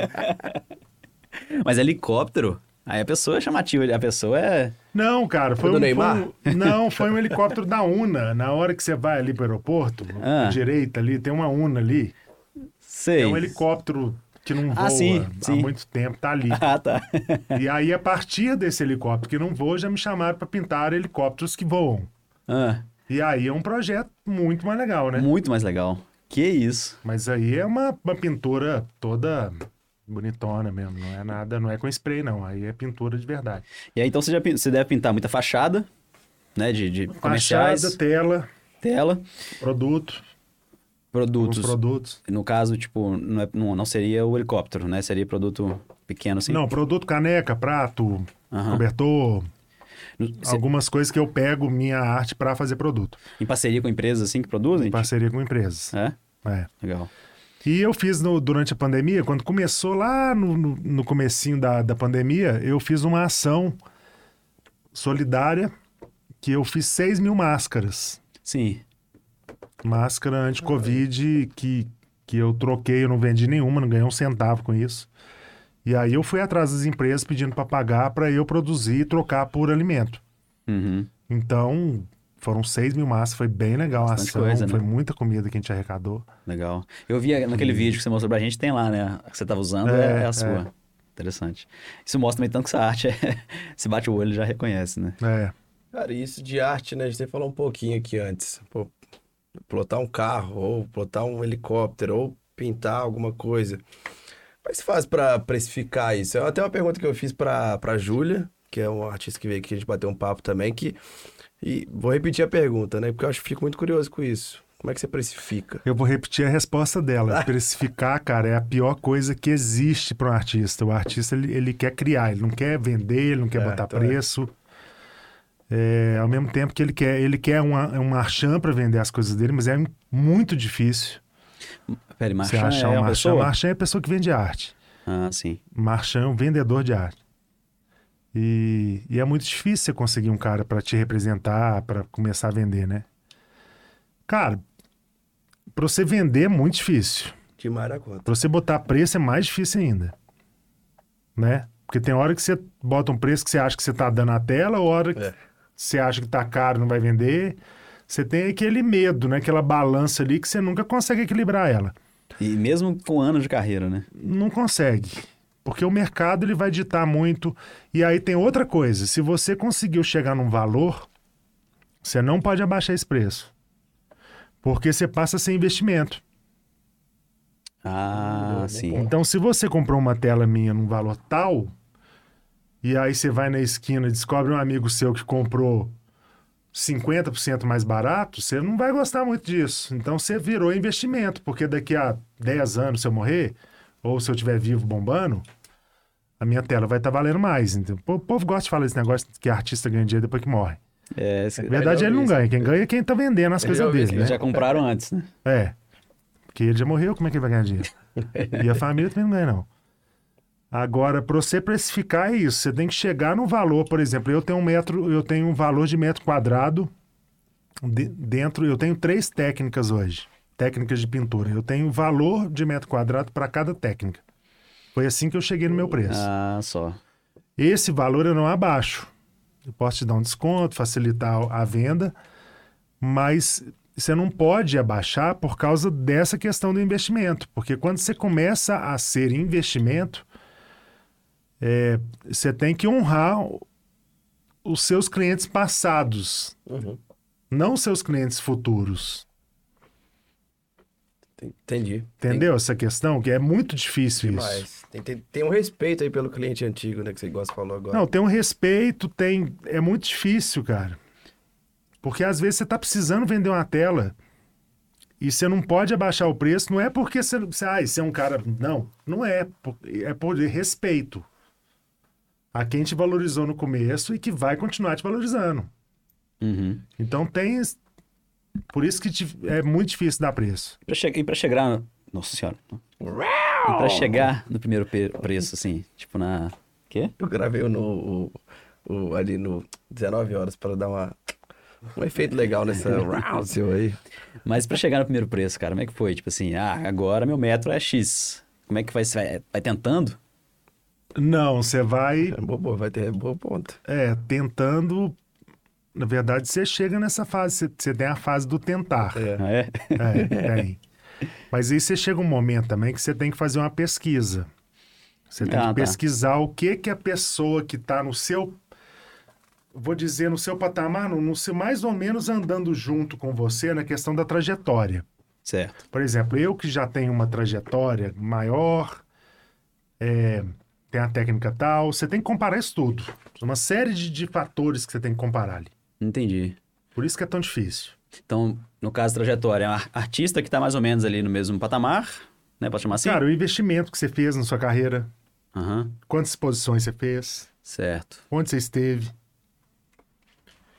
Mas helicóptero, aí a pessoa é chamativa. A pessoa é. Não, cara, foi do um, Neymar? foi um- Não, foi um helicóptero da UNA. Na hora que você vai ali pro aeroporto, Ah. à direita ali, tem uma UNA ali. Sei. É um helicóptero que não voa Ah, sim, há sim. muito tempo, tá ali. Ah, tá. E aí, a partir desse helicóptero que não voa, já me chamaram para pintar helicópteros que voam. Ah, E aí é um projeto muito mais legal, né? muito mais legal. Que isso. Mas aí é uma, uma pintura toda bonitona mesmo, não é nada, não é com spray não, aí é pintura de verdade. E aí, então, você, já, você deve pintar muita fachada, né? De, de comerciais, Fachada, tela, tela, produto, produtos. os produtos. No caso, tipo, não, é- não, não seria o helicóptero, né? Seria produto pequeno, assim. Não, produto caneca, prato, Aham. cobertor, No- algumas coisas que eu pego minha arte para fazer produto, Em parceria com empresas, assim, que produzem? em parceria com empresas. É? É. Legal. E eu fiz no- durante a pandemia, quando começou lá no, no, no comecinho da, da pandemia, eu fiz uma ação solidária que eu fiz 6 mil máscaras. Sim. Máscara anti-Covid que, que eu troquei, eu não vendi nenhuma, não ganhei um centavo com isso. E aí eu fui atrás das empresas pedindo para pagar para eu produzir e trocar por alimento. Uhum. Então, foram 6 mil máscaras, foi bem legal a Bastante ação, coisa, né? foi muita comida que a gente arrecadou. Legal. Eu vi naquele vídeo que você mostrou pra gente, tem lá, né? A que você tava usando é, É, é a sua. Interessante. Isso mostra também tanto que essa arte é... se bate o olho já reconhece, né? É, Cara, isso de arte, né? A gente falou um pouquinho aqui antes. Pô, plotar um carro, ou plotar um helicóptero, ou pintar alguma coisa. Como é que se faz pra precificar isso? É até uma pergunta que eu fiz pra, pra Júlia, que é uma artista que veio aqui a gente bateu um papo também, que... E vou repetir a pergunta, né? Porque eu acho que fico muito curioso com isso. Como é que você precifica? Eu vou repetir a resposta dela. Precificar, cara, é a pior coisa que existe para um artista. O artista, ele, ele quer criar, ele não quer vender, ele não quer É, botar então é. preço. É, ao mesmo tempo que ele quer, ele quer uma, um marchand para vender as coisas dele, mas é muito difícil Peraí, você Marchand achar é um uma marchand. pessoa? Marchand é a pessoa que vende arte. Ah, sim. Marchand é um vendedor de arte. E, e é muito difícil você conseguir um cara para te representar, para começar a vender, né? Cara, para você vender é muito difícil. Demais da conta. Pra você botar preço é mais difícil ainda. Né? Porque tem hora que você bota um preço que você acha que você tá dando a tela, hora que É. você acha que tá caro, não vai vender. Você tem aquele medo, né? Aquela balança ali que você nunca consegue equilibrar ela. E mesmo com anos de carreira, né? Não consegue. Porque o mercado ele vai ditar muito. E aí tem outra coisa. Se você conseguiu chegar num valor, você não pode abaixar esse preço. Porque você passa a ser investimento. Ah, sim. Então, se você comprou uma tela minha num valor tal, e aí você vai na esquina e descobre um amigo seu que comprou 50% mais barato, você não vai gostar muito disso. Então, você virou investimento, porque daqui a 10 anos, se eu morrer, ou se eu estiver vivo bombando, a minha tela vai estar valendo mais. Então, o povo gosta de falar esse negócio que artista ganha dinheiro depois que morre. É, Na verdade, já ele não isso. ganha. Quem ganha é quem tá vendendo as Eu coisas ouvi dele, isso, né? eles já compraram antes, né? É. Porque ele já morreu, como é que ele vai ganhar dinheiro? e a família também não ganha, não. Agora, para você precificar é isso. Você tem que chegar no valor, por exemplo, eu tenho um metro, eu tenho um valor de metro quadrado de- dentro. Eu tenho três técnicas hoje. Técnicas de pintura. Eu tenho valor de metro quadrado para cada técnica. Foi assim que eu cheguei no meu preço. Ah, só. Esse valor eu não abaixo. Eu posso te dar um desconto, facilitar a venda, mas você não pode abaixar por causa dessa questão do investimento. Porque quando você começa a ser investimento, é, você tem que honrar os seus clientes passados, Uhum. não os seus clientes futuros. Entendi. Entendeu essa questão? Que é muito difícil Tem isso. demais. Tem, tem, tem um respeito aí pelo cliente antigo, né? Que você gosta falar agora. Não, tem um respeito, tem. É muito difícil, cara. Porque às vezes você tá precisando vender uma tela e você não pode abaixar o preço, não é porque você. você ah, você é um cara. Não, não é. É por respeito a quem te valorizou no começo e que vai continuar te valorizando. Uhum. Então tem. Por isso que te- é muito difícil dar preço. Pra che- E pra chegar... Nossa senhora. E pra chegar no primeiro pe- preço, assim, tipo na... Quê? Eu gravei no, o, o- ali no 19 horas para dar uma, um efeito legal nessa round seu aí. Mas pra chegar no primeiro preço, cara, como é que foi? Tipo assim, ah, agora meu metro é X. Como é que vai? Você vai, vai tentando? Não, você vai É boa, boa, vai ter boa ponta. é, tentando. Na verdade, você chega nessa fase, você, você tem a fase do tentar. É. Ah, é? É, tem. Mas aí você chega um momento também que você tem que fazer uma pesquisa. Você tem Ah, que tá. pesquisar o que que a pessoa que está no seu, vou dizer, no seu patamar, no, no seu, mais ou menos andando junto com você na questão da trajetória. Certo. Por exemplo, eu que já tenho uma trajetória maior, é, tem a técnica tal, você tem que comparar isso tudo. Uma série de, de fatores que você tem que comparar ali. Entendi. Por isso que é tão difícil. Então, no caso trajetória, é um ar- artista que tá mais ou menos ali no mesmo patamar, né? Pode chamar assim? Cara, o investimento que você fez na sua carreira, Aham. quantas exposições você fez, Certo. onde você esteve,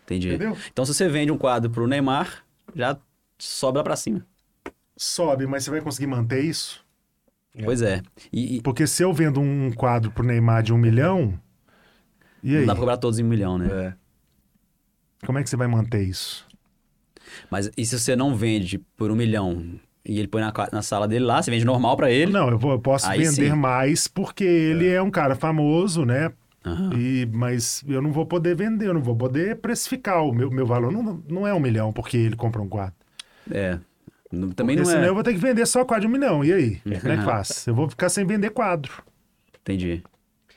Entendi. entendeu? Então, se você vende um quadro pro Neymar, já sobra pra cima. Sobe, mas você vai conseguir manter isso? É. Pois é. E, e Porque se eu vendo um quadro pro Neymar de um milhão, e não aí? dá pra cobrar todos em um milhão, né? É. Como é que você vai manter isso? Mas e se você não vende por um milhão e ele põe na, na sala dele lá, você vende normal pra ele? Não, eu, vou, eu posso Aí vender sim. mais porque ele é. um cara famoso, né? Aham. E, mas eu não vou poder vender, eu não vou poder precificar. O meu, meu valor não, não é um milhão porque ele compra um quadro. É. Também porque não senão é. eu vou ter que vender só quadro de um milhão. E aí? Como é que faz? Eu vou ficar sem vender quadro. Entendi.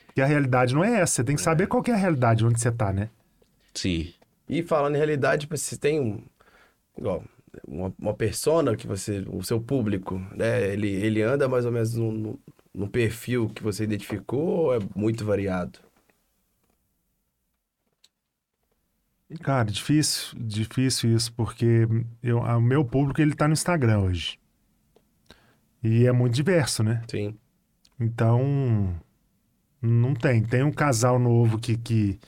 Porque a realidade não é essa. Você tem que saber qual que é a realidade onde você tá, né? Sim. E falando em realidade, você tem um. Igual, uma, uma persona que você. O seu público, né? Ele, ele anda mais ou menos num- num perfil que você identificou ou é muito variado? Cara, difícil, difícil isso, porque eu, o meu público ele tá no Instagram hoje. E é muito diverso, né? Sim. Então, não tem. Tem um casal novo que, que,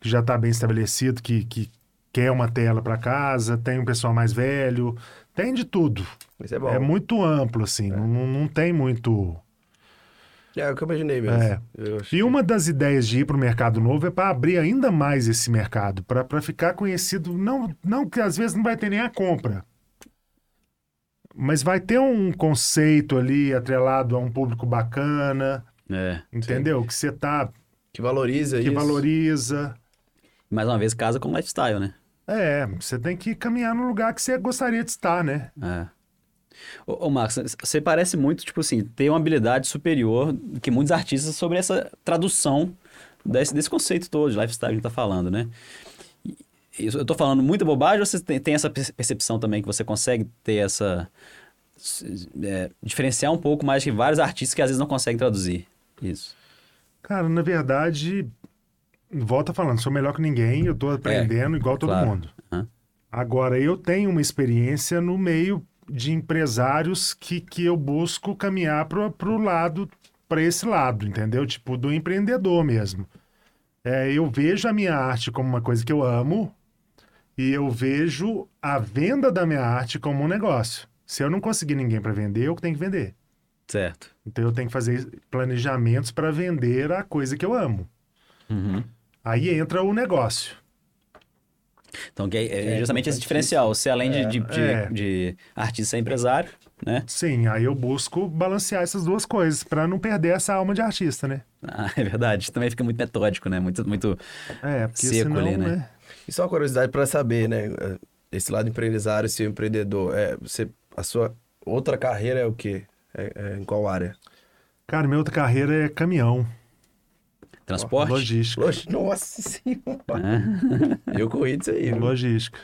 que já tá bem estabelecido, que, que quer uma tela para casa, tem um pessoal mais velho, tem de tudo. Isso é bom. É muito amplo, assim, não, não não tem muito. É o que eu imaginei mesmo. É. Eu E que- uma das ideias de ir para o mercado novo é para abrir ainda mais esse mercado, para ficar conhecido. Não, não que às vezes não vai ter nem a compra, mas vai ter um conceito ali atrelado a um público bacana, É. entendeu? Que você tá, Que valoriza que isso. valoriza. Mais uma vez, casa com lifestyle, né? É, você tem que caminhar no lugar que você gostaria de estar, né? É. Ô, ô Marcos, você parece muito, tipo assim, ter uma habilidade superior do que muitos artistas sobre essa tradução desse, desse conceito todo de lifestyle que a gente tá falando, né? Eu tô falando muita bobagem ou você tem, tem essa perce- percepção também que você consegue ter essa... é, diferenciar um pouco mais que vários artistas que às vezes não conseguem traduzir isso? Cara, na verdade, volta falando, sou melhor que ninguém, eu tô aprendendo igual todo claro. mundo. Aham. Agora, eu tenho uma experiência no meio de empresários que, que eu busco caminhar pro, pro lado, para esse lado, entendeu? Tipo, do empreendedor mesmo. É, eu vejo a minha arte como uma coisa que eu amo e eu vejo a venda da minha arte como um negócio. Se eu não conseguir ninguém para vender, eu tenho que vender. Certo. Então eu tenho que fazer planejamentos para vender a coisa que eu amo. Uhum. Aí entra o negócio. Então, que é, é É justamente esse diferencial. Você, além de, de, de, É. de artista ser empresário, né? Sim, aí eu busco balancear essas duas coisas para não perder essa alma de artista, né? Ah, é verdade. Também fica muito metódico, né? Muito, muito... É, porque Seco senão, ali, né? né? E só uma curiosidade para saber, né? Esse lado empresário, esse empreendedor, é, você, a sua outra carreira é o quê? É, é em qual área? Cara, minha outra carreira é caminhão, Transporte? logística. Lógico, Nossa senhora. Ah, Eu corri disso aí, viu? Logística.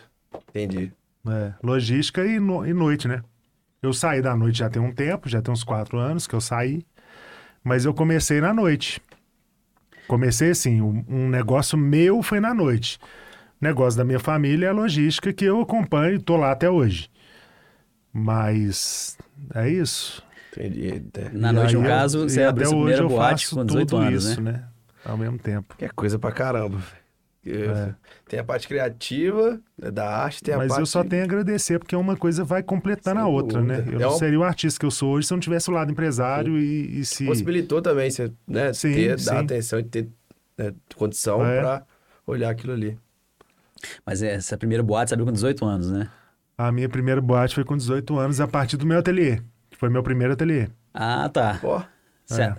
Entendi. É, logística e, no- e noite, né? Eu saí da noite já tem um tempo, já tem uns quatro anos que eu saí, mas eu comecei na noite. Comecei assim, um, negócio meu foi na noite. O negócio da minha família é a logística que eu acompanho e tô lá até hoje. Mas é isso. Entendi. É. Na E noite, no caso, você abriu hoje primeira boate com 18 tudo anos, isso, né? né? Ao mesmo tempo. Que é coisa pra caramba. velho. Eu- Tem a parte criativa né, da arte, tem a Mas parte... eu só tenho a agradecer, porque uma coisa vai completando Sem a outra, né? Eu É não um- seria o artista que eu sou hoje se eu não tivesse o lado empresário e, e se... Possibilitou também você né, Sim, ter, sim. dar atenção e ter né, condição É. pra olhar aquilo ali. Mas é, essa primeira boate você abriu com 18 anos, né? A minha primeira boate foi com 18 anos, a partir do meu ateliê. que Foi meu primeiro ateliê. Ah, tá. Pô, Você É.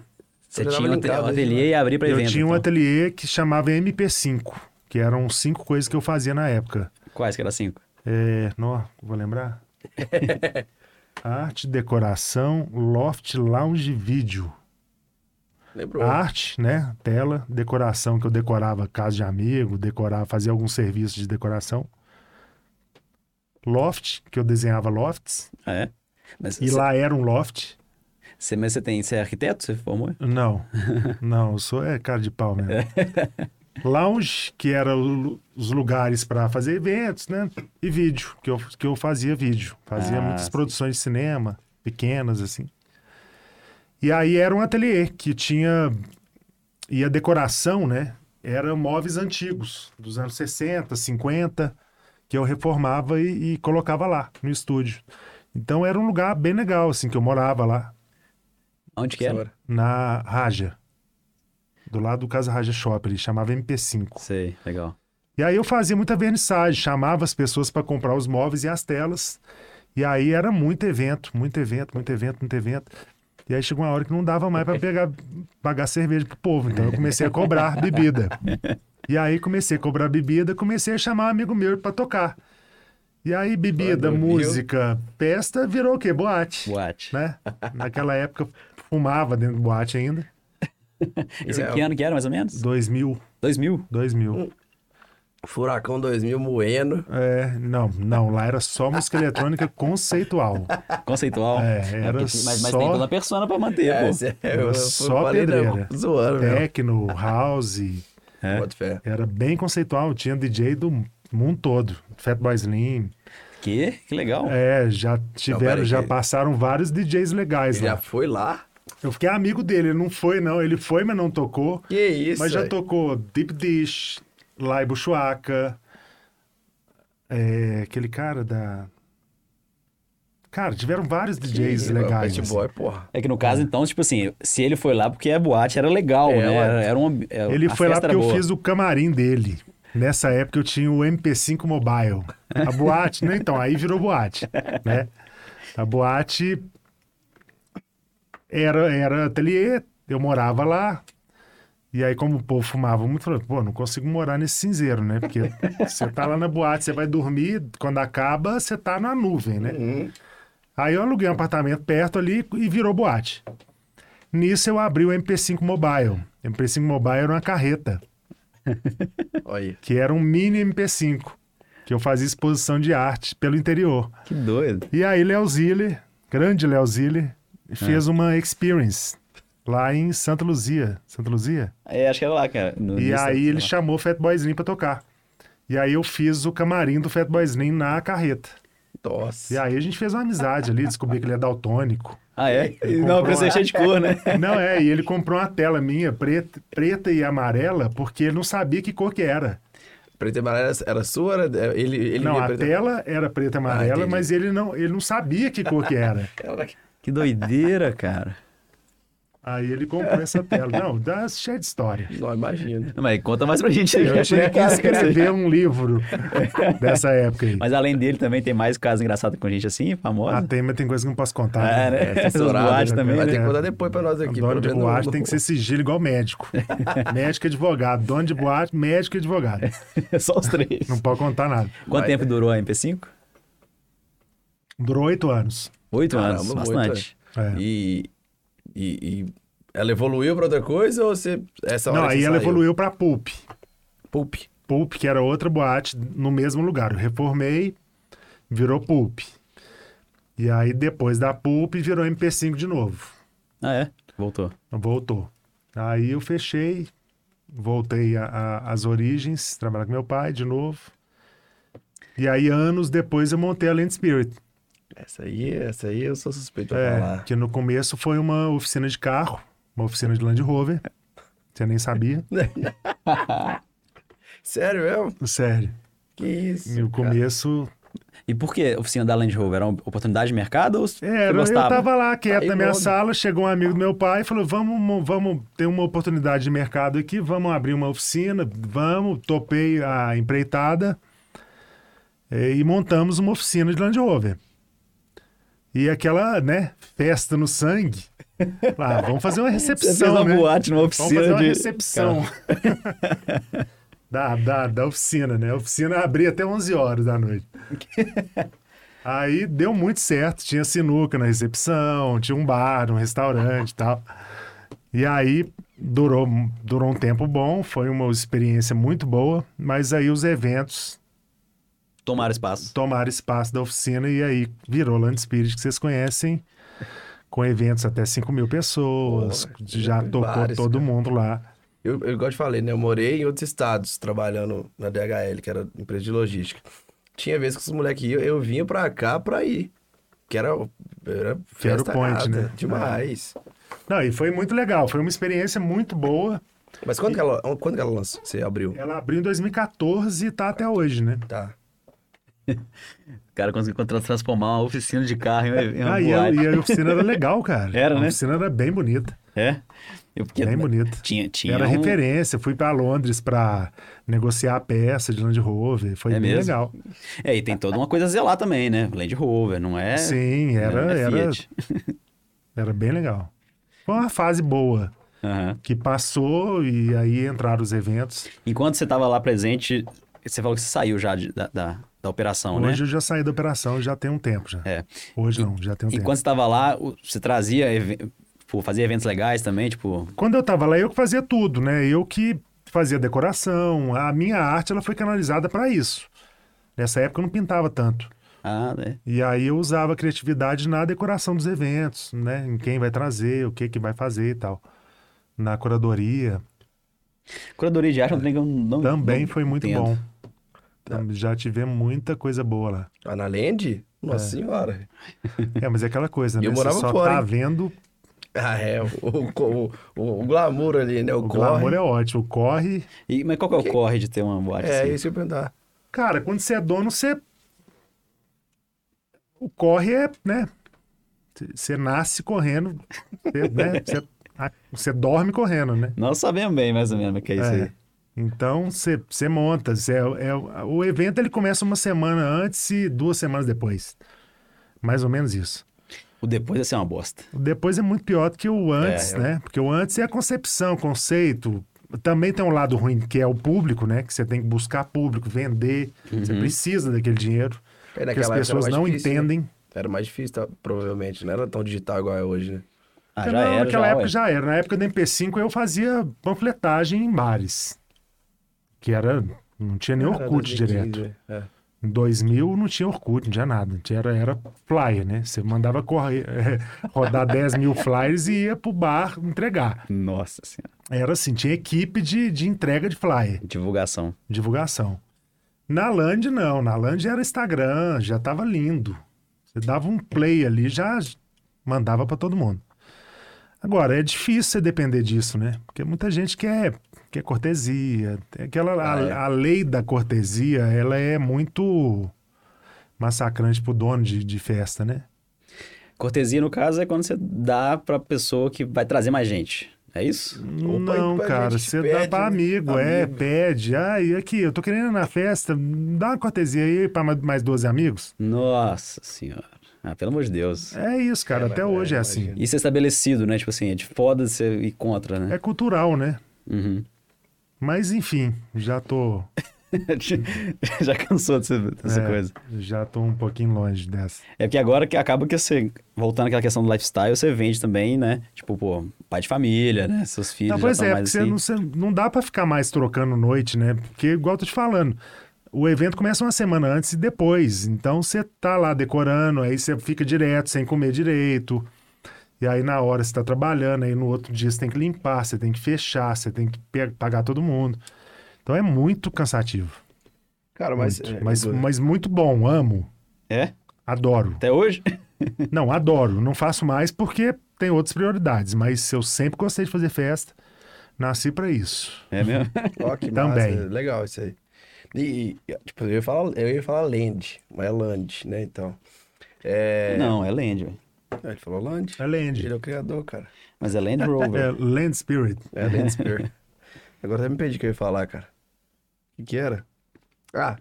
você Eu tinha um ateliê, e abrir pra eu evento. tinha um então. ateliê que chamava MP5, que eram cinco coisas que eu fazia na época. Quais que era cinco? É, não, vou lembrar. Arte, decoração, loft, lounge, vídeo. lembrou. Arte, né? Tela, decoração, que eu decorava casa de amigo, decorava, fazia alguns serviços de decoração. Loft, que eu desenhava lofts. Ah, é? Mas E você, lá era um loft. Você, mas você tem, você é arquiteto? Você formou? Não, não, eu sou é cara de pau mesmo. Lounge, que era o- os lugares para fazer eventos, né? E vídeo, que eu, que eu fazia vídeo. Fazia Ah, muitas sim. produções de cinema, pequenas, assim. E aí era um ateliê que tinha. E a decoração, né? Eram móveis antigos, dos anos 60, 50, que eu reformava e, e colocava lá no estúdio. Então era um lugar bem legal, assim, que eu morava lá Onde que era? Senhora. na Raja. Do lado do Casa Raja Shopping, ele chamava MP5. Sei, legal. E aí eu fazia muita vernissagem, chamava as pessoas para comprar os móveis e as telas. E aí era muito evento, muito evento, muito evento, muito evento. E aí chegou uma hora que não dava mais para pegar pagar cerveja pro povo, então eu comecei a cobrar bebida. E aí comecei a cobrar bebida, comecei a chamar um amigo meu para tocar. E aí bebida, Quando viu- música, festa virou o quê? Boate, Boate. né? Naquela época fumava dentro do boate ainda. Esse É. que ano que era, mais ou menos? 2000, 2000? 2000. Furacão 2000 moendo. É, não, não, lá era só música eletrônica conceitual. Conceitual. É, era porque- mas, mas só- tem toda a persona pra manter, É, pô. Era eu, só não, pedreira. Zoando, mesmo. Techno, house, É. Era bem conceitual, tinha DJ do mundo todo, Fatboy Slim. Que? Que legal. É, já tiveram, peraí, já que- passaram vários DJs legais Ele já lá. foi lá? Eu fiquei amigo dele, ele não foi não, ele foi, mas não tocou. Que isso, mas já velho. tocou Deep Dish, Lai Buchuaca, é, aquele cara da... Cara, tiveram vários DJs Que- legais. Pet assim. Boy, porra. É que no caso, então, tipo assim, se ele foi lá porque a boate era legal, É, né? Era, era um, é, Ele foi lá porque era eu fiz o camarim dele. Nessa época eu tinha o MP5 Mobile. A boate, né? Então, aí virou boate, né? A boate era, era ateliê, eu morava lá. E aí, como o povo fumava muito, falei, pô, não consigo morar nesse cinzeiro, né? Porque você tá lá na boate, você vai dormir, quando acaba, você tá na nuvem, né? Uhum. Aí eu aluguei um apartamento perto ali e virou boate. Nisso eu abri o MP5 Mobile. MP5 Mobile era uma carreta Olha que era um mini MP5, que eu fazia exposição de arte pelo interior. Que doido. E aí Léo Zille, grande Léo Zille, fez uma experience lá em Santa Luzia. Santa Luzia? É, acho que era lá, cara. no E aí ele lá. chamou o Fatboy Slim pra tocar. E aí eu fiz o camarim do Fatboy Slim na carreta. Nossa. E aí a gente fez uma amizade ali, descobri que ele é daltônico. Ah, é? Ele Não, pra ser uma- cheio de cor, né? Não, é, e ele comprou uma tela minha, preta, preta e amarela, porque ele não sabia que cor que era. Preto e amarelo era, sua? Era, ele, ele não, a preto e- tela era preta e amarela, entendi. mas ele não, ele não sabia que cor que era. Que doideira, cara. Aí ele comprou essa tela. Não, dá cheia de história. Não, imagino. Mas conta mais pra gente aí. Eu tinha que escrever um livro dessa época aí. Mas além dele também tem mais casos engraçados com gente assim, famosa. Ah, tem, mas tem coisa que não posso contar. É, né? né? É, Essas boates né? também, Vai né? ter que contar depois pra nós aqui. dono de boate no- tem que ser sigilo igual médico. médico e advogado. Dono de boate, médico e advogado. Só os três. Não pode contar nada. Quanto Vai. tempo durou a MP5? Durou oito anos. Oito Caramba, anos, bastante. É. E, e, e ela evoluiu pra outra coisa ou você... Essa hora Não, aí ela saiu? evoluiu pra Pulp. Pulp. Pulp, que era outra boate no mesmo lugar. Eu reformei, virou Pulp. E aí depois da Pulp virou MP5 de novo. Ah, é? Voltou. Voltou. Aí eu fechei, voltei às origens, trabalhar com meu pai de novo. E aí, anos depois, eu montei a Land Spirit. Essa aí, essa aí eu sou suspeito pra É, falar. que no começo foi uma oficina de carro, uma oficina de Land Rover. Você nem sabia. Sério mesmo? Sério. Que isso? No começo. E por que oficina da Land Rover? Era uma oportunidade de mercado ou você Era, eu gostava? tava lá quieto Aí na minha logo. sala, chegou um amigo do meu pai e falou: vamos, vamos ter uma oportunidade de mercado aqui, vamos abrir uma oficina, vamos, topei a empreitada e montamos uma oficina de Land Rover. E aquela, né, festa no sangue. Lá, vamos fazer uma recepção. Você fez uma né? boate numa Vamos oficina fazer uma de... recepção. da, da, da oficina, né? A oficina abria até 11 horas da noite. Aí deu muito certo. Tinha sinuca na recepção, tinha um bar, um restaurante e tal. E aí durou, durou um tempo bom, foi uma experiência muito boa, mas aí os eventos Tomar espaço. tomaram espaço da oficina e aí virou Land Spirit, que vocês conhecem, com eventos até 5 mil pessoas, Pô, já tocou vários, todo cara. mundo lá. Eu, eu igual eu te falei, né? Eu morei em outros estados trabalhando na DHL, que era empresa de logística. Tinha vezes que os moleques iam, eu vinha pra cá pra ir. Que era, era Que era festa point, né? Demais. Não, e foi muito legal, foi uma experiência muito boa. Mas quando, que ela, quando que ela lançou? Você abriu? Ela abriu em 2014 e tá até hoje, né? Tá. O cara conseguiu transformar uma oficina de carro em uma Ah, e a, e a oficina era legal, cara. Era, a né? oficina era bem bonita, É? Eu, porque bem bonita. Tinha, tinha Era um- referência, fui pra Londres pra negociar a peça de Land Rover, foi É bem mesmo? legal. É, e tem toda uma coisa a zelar também, né? Land Rover, não é... Sim, era, é era, Fiat. era bem legal. Foi uma fase boa, Aham. que passou e aí entraram os eventos. Enquanto você estava lá presente, você falou que você saiu já de- da, da, da operação, né? Hoje eu já saí da operação, já tem um tempo já. É. Hoje não, já tem um tempo. Enquanto você estava lá, você trazia, tipo, fazia eventos legais também, tipo... Quando eu tava lá, eu que fazia tudo, né? Eu que fazia decoração. A minha arte ela foi canalizada para isso. Nessa época eu não pintava tanto. Ah, né? E aí eu usava a criatividade na decoração dos eventos, né? Em quem vai trazer, o que que vai fazer e tal. Na curadoria. Curadoria de arte é que eu não Também não foi muito entendo. bom. Tam- Já tivemos muita coisa boa lá. Ah, na Land? Nossa senhora. É, mas é aquela coisa, né? eu Você morava só fora, tá hein? vendo. Ah, é. O, o, o, o glamour ali, né? O, O corre. glamour é ótimo. O corre. E, mas qual que é o corre de ter uma boate É, assim? isso que eu perguntar. Cara, quando você é dono, você. O corre é, né? Você nasce correndo, você, né? Você, você dorme correndo, né? Nós sabemos bem mais ou menos o que é isso É. aí. Então você monta. Você é, é- o evento ele começa uma semana antes e duas semanas depois. Mais ou menos isso. O depois vai ser uma bosta. O depois é muito pior do que o antes, É, né? Porque o antes é a concepção, conceito. Também tem um lado ruim que é o público, né? Que você tem que buscar público, vender. Você precisa daquele dinheiro. É, que as pessoas mais não difícil, né? entendem. Era mais difícil, tá? provavelmente. Não era tão digital igual é hoje, né? Ah, já não, era, naquela já, época ué. já era. Na época do MP5 eu fazia panfletagem em bares. Que era. Não tinha nem Era Orkut 2015, direto. é. Em 2000 não tinha Orkut, não tinha nada. Tinha- Era, era flyer, né? Você mandava correr, rodar 10 mil flyers e ia pro bar entregar. Nossa senhora. Era assim, tinha equipe de, de entrega de flyer, Divulgação. divulgação. Na Land, não. Na Land era Instagram, já tava lindo. Você dava um play ali, já mandava para todo mundo. Agora, é difícil você depender disso, né? Porque muita gente quer, quer cortesia. Tem aquela, a- Ah, é. a, lei da cortesia, ela é muito massacrante pro dono de, de festa, né? Cortesia, no caso, é quando você dá pra pessoa que vai trazer mais gente. É isso? Não, pra cara, que você dá pede, pra né? amigo, é, Amigo. pede. Ah, e aqui, eu tô querendo ir na festa, dá uma cortesia aí pra ma- mais 12 amigos. Nossa senhora. Ah, pelo amor de Deus. É isso, cara, É, até mas- hoje é é, assim. Isso é estabelecido, né? Tipo assim, é de foda você ir contra, né? É cultural, né? Uhum. Mas enfim, já tô, Já cansou dessa, dessa É. coisa. já tô um pouquinho longe dessa. É porque agora que acaba que você, voltando àquela questão do lifestyle, você vende também, né? Tipo, pô, pai de família, né? Seus filhos Não, pois é, porque assim. você não, você não dá pra ficar mais trocando noite, né? Porque, igual eu tô te falando, o evento começa uma semana antes e depois. Então você tá lá decorando, aí você fica direto, sem comer direito. E aí na hora você tá trabalhando, aí no outro dia você tem que limpar, você tem que fechar, você tem que pagar todo mundo. Então é muito cansativo. Cara, mas... Muito. é, mas, Edu, mas muito bom, amo, É? adoro. Até hoje? Não, adoro. Não faço mais porque tem outras prioridades, mas eu sempre gostei de fazer festa. Nasci pra isso. É mesmo? Ó, que Também. massa, legal isso aí. E, e, tipo, eu ia falar, eu ia falar land, mas é land, né, então. É... Não, é Land, velho. Ah, Ele falou land. É Land. Ele é o criador, cara. Mas é Land É Rover. Land Spirit. É Land Spear. Agora até me perdi o que eu ia falar, cara. O que que era? Ah,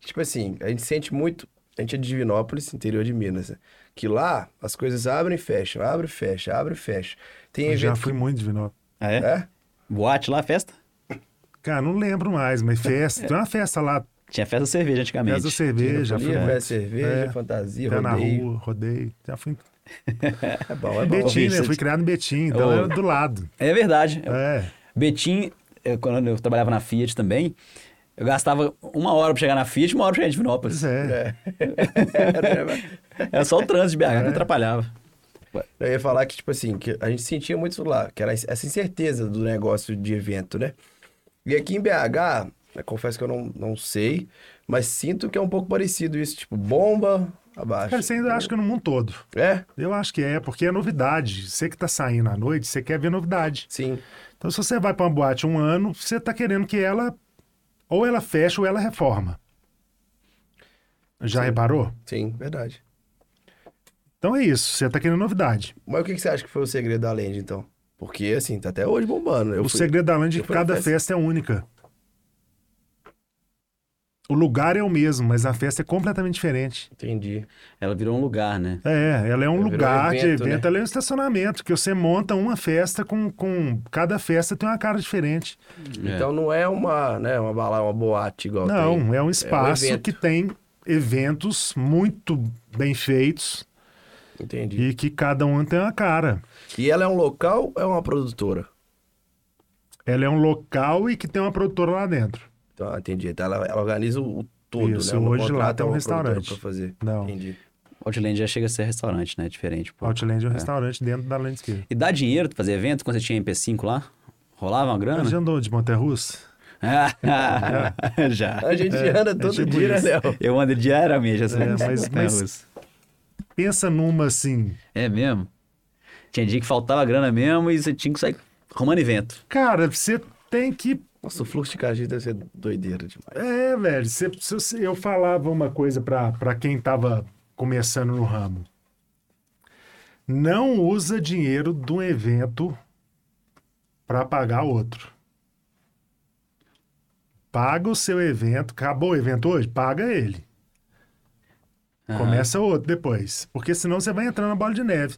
tipo assim, a gente sente muito... A gente é de Divinópolis, interior de Minas, né? Que lá, as coisas abrem e fecham, abre e fecha, abre e fecha. Tem Eu já fui muito de Vinópolis. Ah, é? É? Boate lá, festa? Cara, não lembro mais, mas festa. Tem uma festa lá, Tinha festa cerveja antigamente. festa da cerveja. Muito. festa, cerveja, É. fantasia, Pé na rodeio. rua, rodeio. Já fui É bom, é bom. Betim, né? Eu fui criado em Betim, então Ô. era do lado. É verdade. É. Betim, eu- quando eu trabalhava na Fiat também, eu gastava uma hora pra chegar na Fiat e uma hora pra chegar em Divinópolis. Pois é. Era só o trânsito de BH que atrapalhava. Eu ia falar que, tipo assim, que a gente sentia muito isso lá, que era essa incerteza do negócio de evento, né? E aqui em BH, eu confesso que eu não, não sei, mas sinto que é um pouco parecido isso, tipo, bomba abaixo. Cara, você ainda acha que é no mundo todo. É? Eu acho que é, porque é novidade. Você que tá saindo à noite, você quer ver novidade. Sim. Então, se você vai pra uma boate um ano, você tá querendo que ela ou ela fecha ou ela reforma. Já Sim. reparou? Sim, verdade. Então é isso, você tá querendo novidade. Mas o que, que você acha que foi o segredo da Land, então? Porque, assim, tá até hoje bombando. Eu o fui- segredo da Land é que cada festa. festa é única. O lugar é o mesmo, mas a festa é completamente diferente. Entendi. Ela virou um lugar, né? É, ela é um Virou lugar evento, de evento, né? ela é um estacionamento, que você monta uma festa com, com... Cada festa tem uma cara diferente. É. Então não é uma, né, uma balada, uma boate igual tem. Não, é um espaço evento. que tem eventos muito bem feitos Entendi. e que cada um tem uma cara. E ela é um local ou é uma produtora? Ela é um local e que tem uma produtora lá dentro. Então, entendi. Então ela, ela organiza o, o todo, Isso, né? Hoje lá tem um restaurante. Pra fazer. Não. Entendi. Outland já chega a ser restaurante, né? Diferente. Pô. Outland é um restaurante dentro da Landscape. E dá dinheiro pra fazer evento quando você tinha MP5 lá? Rolava uma grana? Já andou de Monterrussa? já. A gente anda todo tipo dia, né. Léo? Eu ando diariamente essa É, mas- mas- Pensa numa assim. É mesmo? Tinha dia que faltava grana mesmo e você tinha que sair arrumando evento. Cara, você tem que Nossa, o fluxo de cajinho deve ser doideira demais. É, velho, se, se- se eu falava uma coisa pra pra quem tava começando no ramo. Não usa dinheiro de um evento pra pagar outro. Paga o seu evento. Acabou o evento hoje? Paga ele. Aham. Começa outro depois. Porque senão você vai entrando na bola de neve.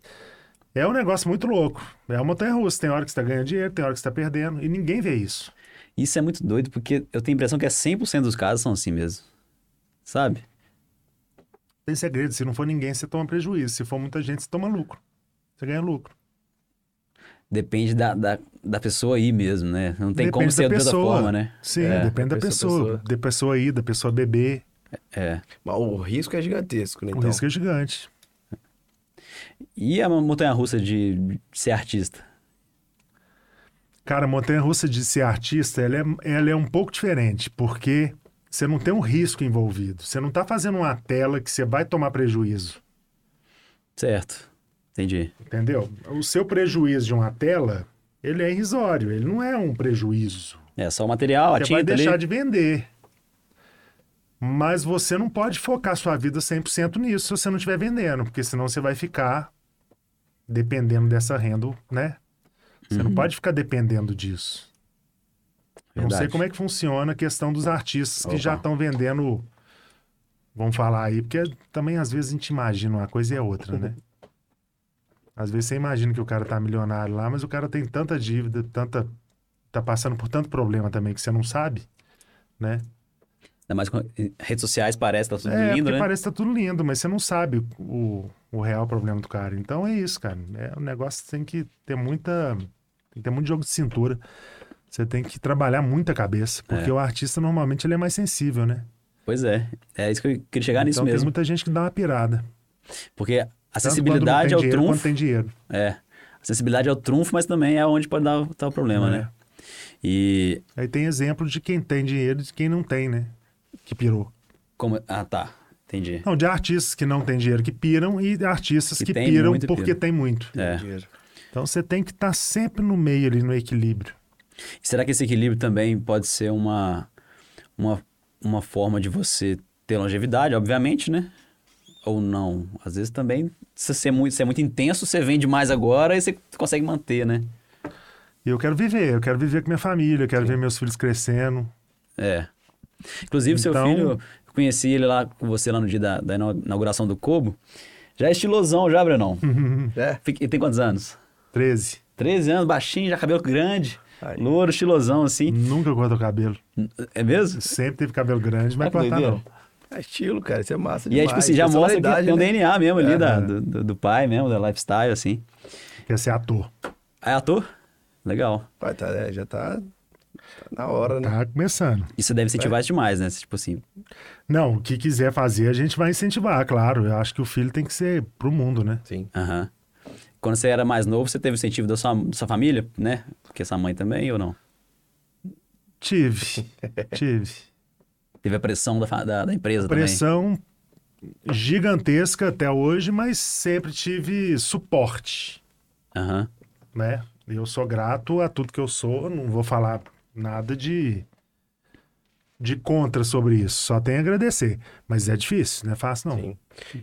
É um negócio muito louco. É uma montanha russa. Tem hora que você tá ganhando dinheiro, tem hora que você tá perdendo. E ninguém vê isso. Isso é muito doido, porque eu tenho a impressão que é 100% dos casos são assim mesmo. Sabe? Tem segredo. Se não for ninguém, você toma prejuízo. Se for muita gente, você toma lucro. Você ganha lucro. Depende da, da, da pessoa aí mesmo, né? Não tem Depende como da ser de outra forma, né? Sim, É, depende da pessoa. pessoa. Da pessoa ir, da pessoa beber. É. Mas o risco é gigantesco, né? O Então. risco é gigante. E a montanha-russa de ser artista? Cara, a montanha-russa de ser artista, ela é, ela é um pouco diferente, porque você não tem um risco envolvido. Você não tá fazendo uma tela que você vai tomar prejuízo. Certo. Entendi. Entendeu? O seu prejuízo de uma tela, ele é irrisório. Ele não é um prejuízo. É só o material, a Você vai tinta deixar ali. de vender. Mas você não pode focar sua vida 100% nisso se você não estiver vendendo, porque senão você vai ficar dependendo dessa renda, né? Você não pode ficar dependendo disso. Eu não sei Verdade. como é que funciona a questão dos artistas que Opa. já estão vendendo. Vamos falar aí, porque também às vezes a gente imagina uma coisa e é outra, né? Às vezes você imagina que o cara tá milionário lá, mas o cara tem tanta dívida, tanta. tá passando por tanto problema também que você não sabe, né? Ainda mais com redes sociais parece que tá tudo é, lindo, né? parece que tá tudo lindo, mas você não sabe o, o real problema do cara. Então é isso, cara. É um negócio que tem que ter muita. Tem que ter muito jogo de cintura. Você tem que trabalhar muita cabeça, porque É. o artista normalmente ele é mais sensível, né? Pois é. É isso que eu queria chegar nisso então tem mesmo. muita gente que dá uma pirada. Porque acessibilidade é o tem dinheiro, trunfo. tem dinheiro. É. Acessibilidade é o trunfo, mas também é onde pode dar tá o problema, É. né? E Aí tem exemplo de quem tem dinheiro e de quem não tem, né? Que pirou. como. Ah, tá. Entendi. Não, de artistas que não têm dinheiro que piram e de artistas Que que, piram muito porque tem muito. É. Dinheiro. Então você tem que estar sempre no meio ali, no equilíbrio. E será que esse equilíbrio também pode ser uma, uma, uma forma de você ter longevidade, obviamente, né? Ou não? Às vezes também, se você é muito, se é muito intenso, você vende mais agora e você consegue manter, né? E eu quero viver, eu quero viver com minha família, eu quero ver meus filhos crescendo. É. Inclusive, seu Então- filho, eu conheci ele lá com você lá no dia da, da inauguração do Kobo. Já é estilosão, já, Brenão. É. Fica- Ele tem quantos anos? 13. 13 anos, baixinho, já cabelo grande. Aí. Louro, estilosão, assim. Nunca cortou cabelo. É mesmo? Sempre teve cabelo grande, mas que cortar não. É estilo, cara. Isso é massa E aí, tipo assim, já mostra que Personalidade, tem um né? DNA mesmo ali da- Aham. do, do- do pai mesmo, da lifestyle, assim. Quer ser ator. Ah, é ator? Legal. Vai, tá, é, já tá na hora, né? Tá começando. Isso deve incentivar isso demais, né? Tipo assim, Não, o que quiser fazer, a gente vai incentivar, claro. Eu acho que o filho tem que ser pro mundo, né? Sim. aham. Quando você era mais novo, você teve incentivo da sua, da sua família, né? Porque sua mãe também, ou não? Tive. Tive. Teve a pressão da, da, da empresa Pressão gigantesca até hoje, mas sempre tive suporte, também. Aham. né? Eu sou grato a tudo que eu sou, não vou falar nada de de contra sobre isso, só tenho a agradecer. Mas é difícil, não é fácil não. Sim.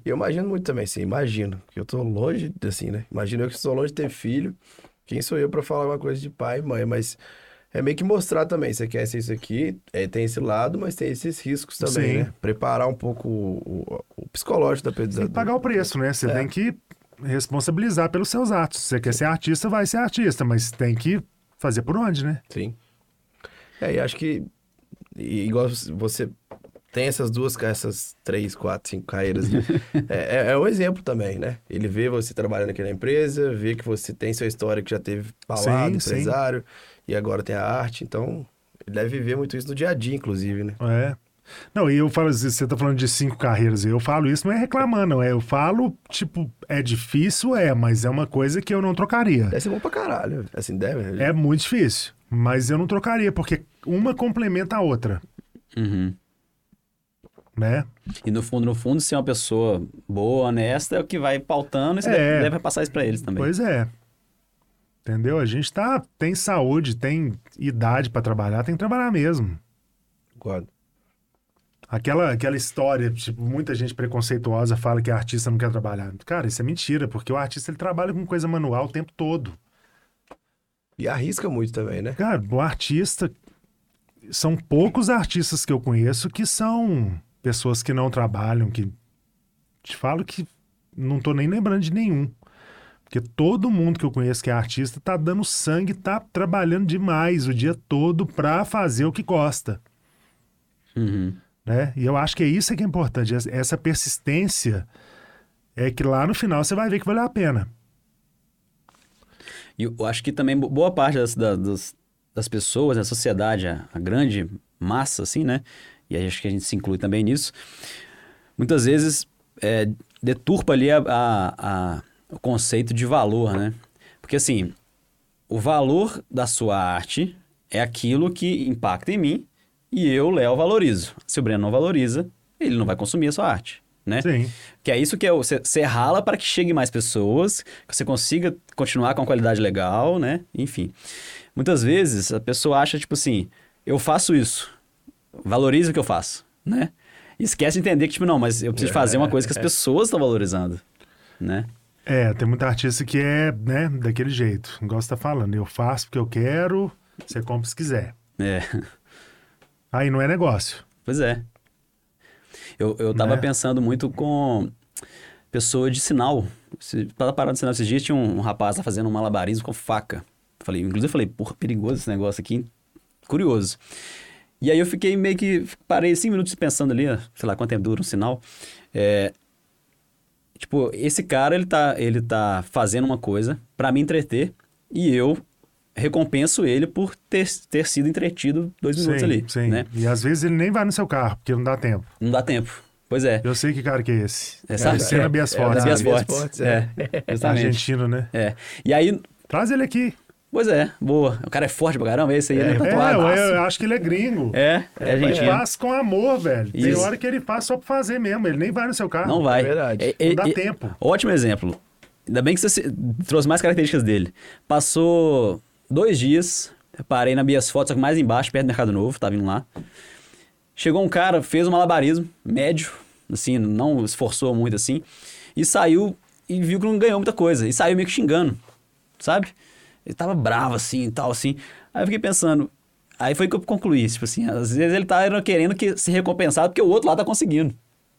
E eu imagino muito também, sim, imagino. Que eu tô longe, assim, né? Imagino eu que estou longe de ter filho. Quem sou eu pra falar uma coisa de pai e mãe? Mas é meio que mostrar também. Você quer ser isso aqui, é, tem esse lado, mas tem esses riscos também, Sim. né? Preparar um pouco o, o- o psicológico da pessoa. Tem que pagar o preço, né? Você É. tem que responsabilizar pelos seus atos. Se você quer ser artista, vai ser artista, mas tem que fazer por onde, né? Sim. É, e acho que, e- igual você tem essas duas, essas três, quatro, cinco carreiras, né? é, é, é um exemplo também, né? Ele vê você trabalhando aqui na empresa, vê que você tem sua história que já teve balada, Sim, sim. empresário, e agora tem a arte, então ele deve viver muito isso no dia a dia, inclusive, né? É. Não, e eu falo, você tá falando de cinco carreiras, eu falo isso não é reclamando, não. É, eu falo, tipo, é difícil, é, mas é uma coisa que eu não trocaria. Deve ser bom pra caralho, assim, deve. É muito difícil, mas eu não trocaria, porque uma complementa a outra, Uhum. né? E no fundo, no fundo, ser uma pessoa boa, honesta, é o que vai pautando e você É. deve, deve passar isso pra eles também. Pois é. Entendeu? A gente tá, tem saúde, tem idade pra trabalhar, tem que trabalhar mesmo. Concordo. Aquela, aquela história, tipo, muita gente preconceituosa fala que artista não quer trabalhar. Cara, isso é mentira, porque o artista ele trabalha com coisa manual o tempo todo. E arrisca muito também, né? Cara, o artista. São poucos artistas que eu conheço que são pessoas que não trabalham, que. Te falo que não tô nem lembrando de nenhum. Porque todo mundo que eu conheço que é artista tá dando sangue, tá trabalhando demais o dia todo pra fazer o que gosta. Uhum. né? E eu acho que é isso que é importante, essa- essa persistência é que lá no final você vai ver que valeu a pena. E eu acho que também bo- boa parte das, da- dos- das pessoas, da sociedade, a, a grande massa, assim, né? E acho que a gente se inclui também nisso. Muitas vezes é, deturpa ali a, a- a- o conceito de valor, né? Porque assim, o valor da sua arte é aquilo que impacta em mim e eu, Léo, valorizo. Se o Breno não valoriza, ele não vai consumir a sua arte, né? Sim. Que é isso que é, você, você rala para que chegue mais pessoas, que você consiga continuar com a qualidade legal, né? Enfim. Muitas vezes a pessoa acha, tipo assim, eu faço isso, valoriza o que eu faço, né? E esquece de entender que, tipo, não, mas eu preciso fazer uma coisa que as pessoas estão valorizando, né? É, tem muita artista que é, né, daquele jeito. Você tá falando, eu faço porque eu quero, você compra se quiser. É, Aí não é negócio. pois é. Eu, eu tava Né? pensando muito com pessoa de sinal. Tava parado de sinal esses dias, tinha um, um rapaz fazendo um malabarismo com faca. Falei, inclusive eu falei, porra, perigoso esse negócio aqui. Curioso. E aí eu fiquei meio que. Parei cinco minutos pensando ali, sei lá quanto tempo dura um sinal. É, tipo, esse cara, ele tá, ele tá fazendo uma coisa pra me entreter e eu recompenso ele por ter, ter sido entretido dois minutos sim, ali, sim. né? E às vezes ele nem vai no seu carro, porque não dá tempo. Não dá tempo. Pois é. Eu sei que cara que é esse. É, É, sabe? Luciano Bias É, Fortes. Das Ah, Bias Bias Fortes. Fortes, É, justamente. Argentino, né? É. E aí, Traz ele aqui. pois é, boa. O cara é forte pra caramba, esse aí, É, ele é É, tatuado. eu, eu acho que ele é gringo. É, é Ele argentino. faz com amor, velho. Tem Isso. hora que ele faz só pra fazer mesmo. Ele nem vai no seu carro. Não vai. É verdade. É, Não dá é, é, tempo. Ótimo exemplo. Ainda bem que você trouxe mais características dele. Passou dois dias, parei na Bias Fotos, só que mais embaixo, perto do Mercado Novo, tava indo lá. Chegou um cara, fez um malabarismo, médio, assim, não esforçou muito assim, e saiu e viu que não ganhou muita coisa. E saiu meio que xingando, sabe? Ele tava bravo assim e tal, assim. Aí eu fiquei pensando. Aí foi que eu concluí, tipo assim, às vezes ele tá querendo que se recompensado porque o outro lá tá conseguindo,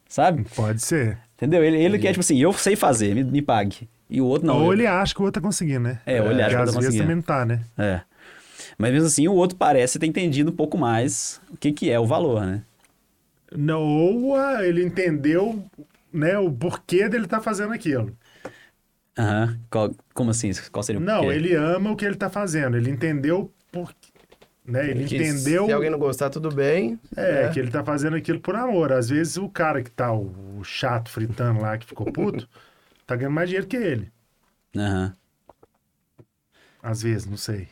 sabe? Pode ser. Entendeu? Ele, ele quer, tipo assim, eu sei fazer, me, me pague. E o outro não. Ou ele acha que o outro tá conseguindo, né? É, ou ele acha que o às outro tá vezes conseguindo. também não tá, né? É. Mas mesmo assim, o outro parece ter entendido um pouco mais o que, que é o valor, né? Não, ou ah, ele entendeu né, o porquê dele tá fazendo aquilo. Aham. Qual- como assim? Qual seria o Não, porquê? ele ama o que ele tá fazendo. Ele entendeu por né? Ele Que entendeu Se alguém não gostar, tudo bem. é, né? que ele tá fazendo aquilo por amor. Às vezes o cara que tá o, o chato fritando lá que ficou puto tá ganhando mais dinheiro que ele. Aham. Às vezes, não sei.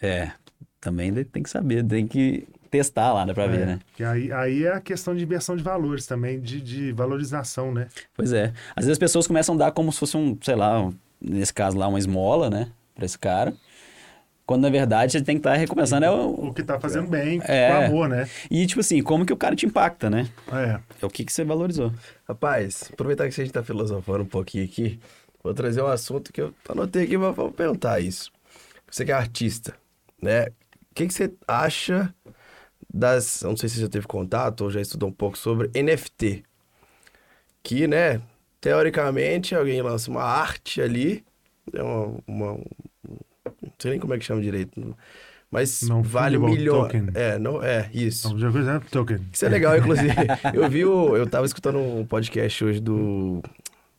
É. Também tem que saber, tem que testar lá, dá pra ver, É, né? que aí, aí é a questão de inversão de valores também, de, de valorização, né? Pois é. Às vezes as pessoas começam a dar como se fosse um, sei lá, um- nesse caso lá, uma esmola, né? Pra esse cara. Quando na verdade ele tem que estar recompensando é o. O que tá fazendo bem, É. com amor, né? E tipo assim, como que o cara te impacta, né? É. É o que, que você valorizou. Rapaz, aproveitar que a gente tá filosofando um pouquinho aqui, vou trazer um assunto que eu anotei aqui, mas vamos perguntar isso. Você que é artista, né? O que, que você acha das. eu Não sei se você já teve contato ou já estudou um pouco sobre NFT. Que, né, teoricamente, alguém lança uma arte ali, é uma. uma- não sei nem como é que chama direito, mas Não vale milhões. É, não, é, isso. Então, já fizeram token. Isso é legal, inclusive. eu vi o. Eu tava escutando um podcast hoje do.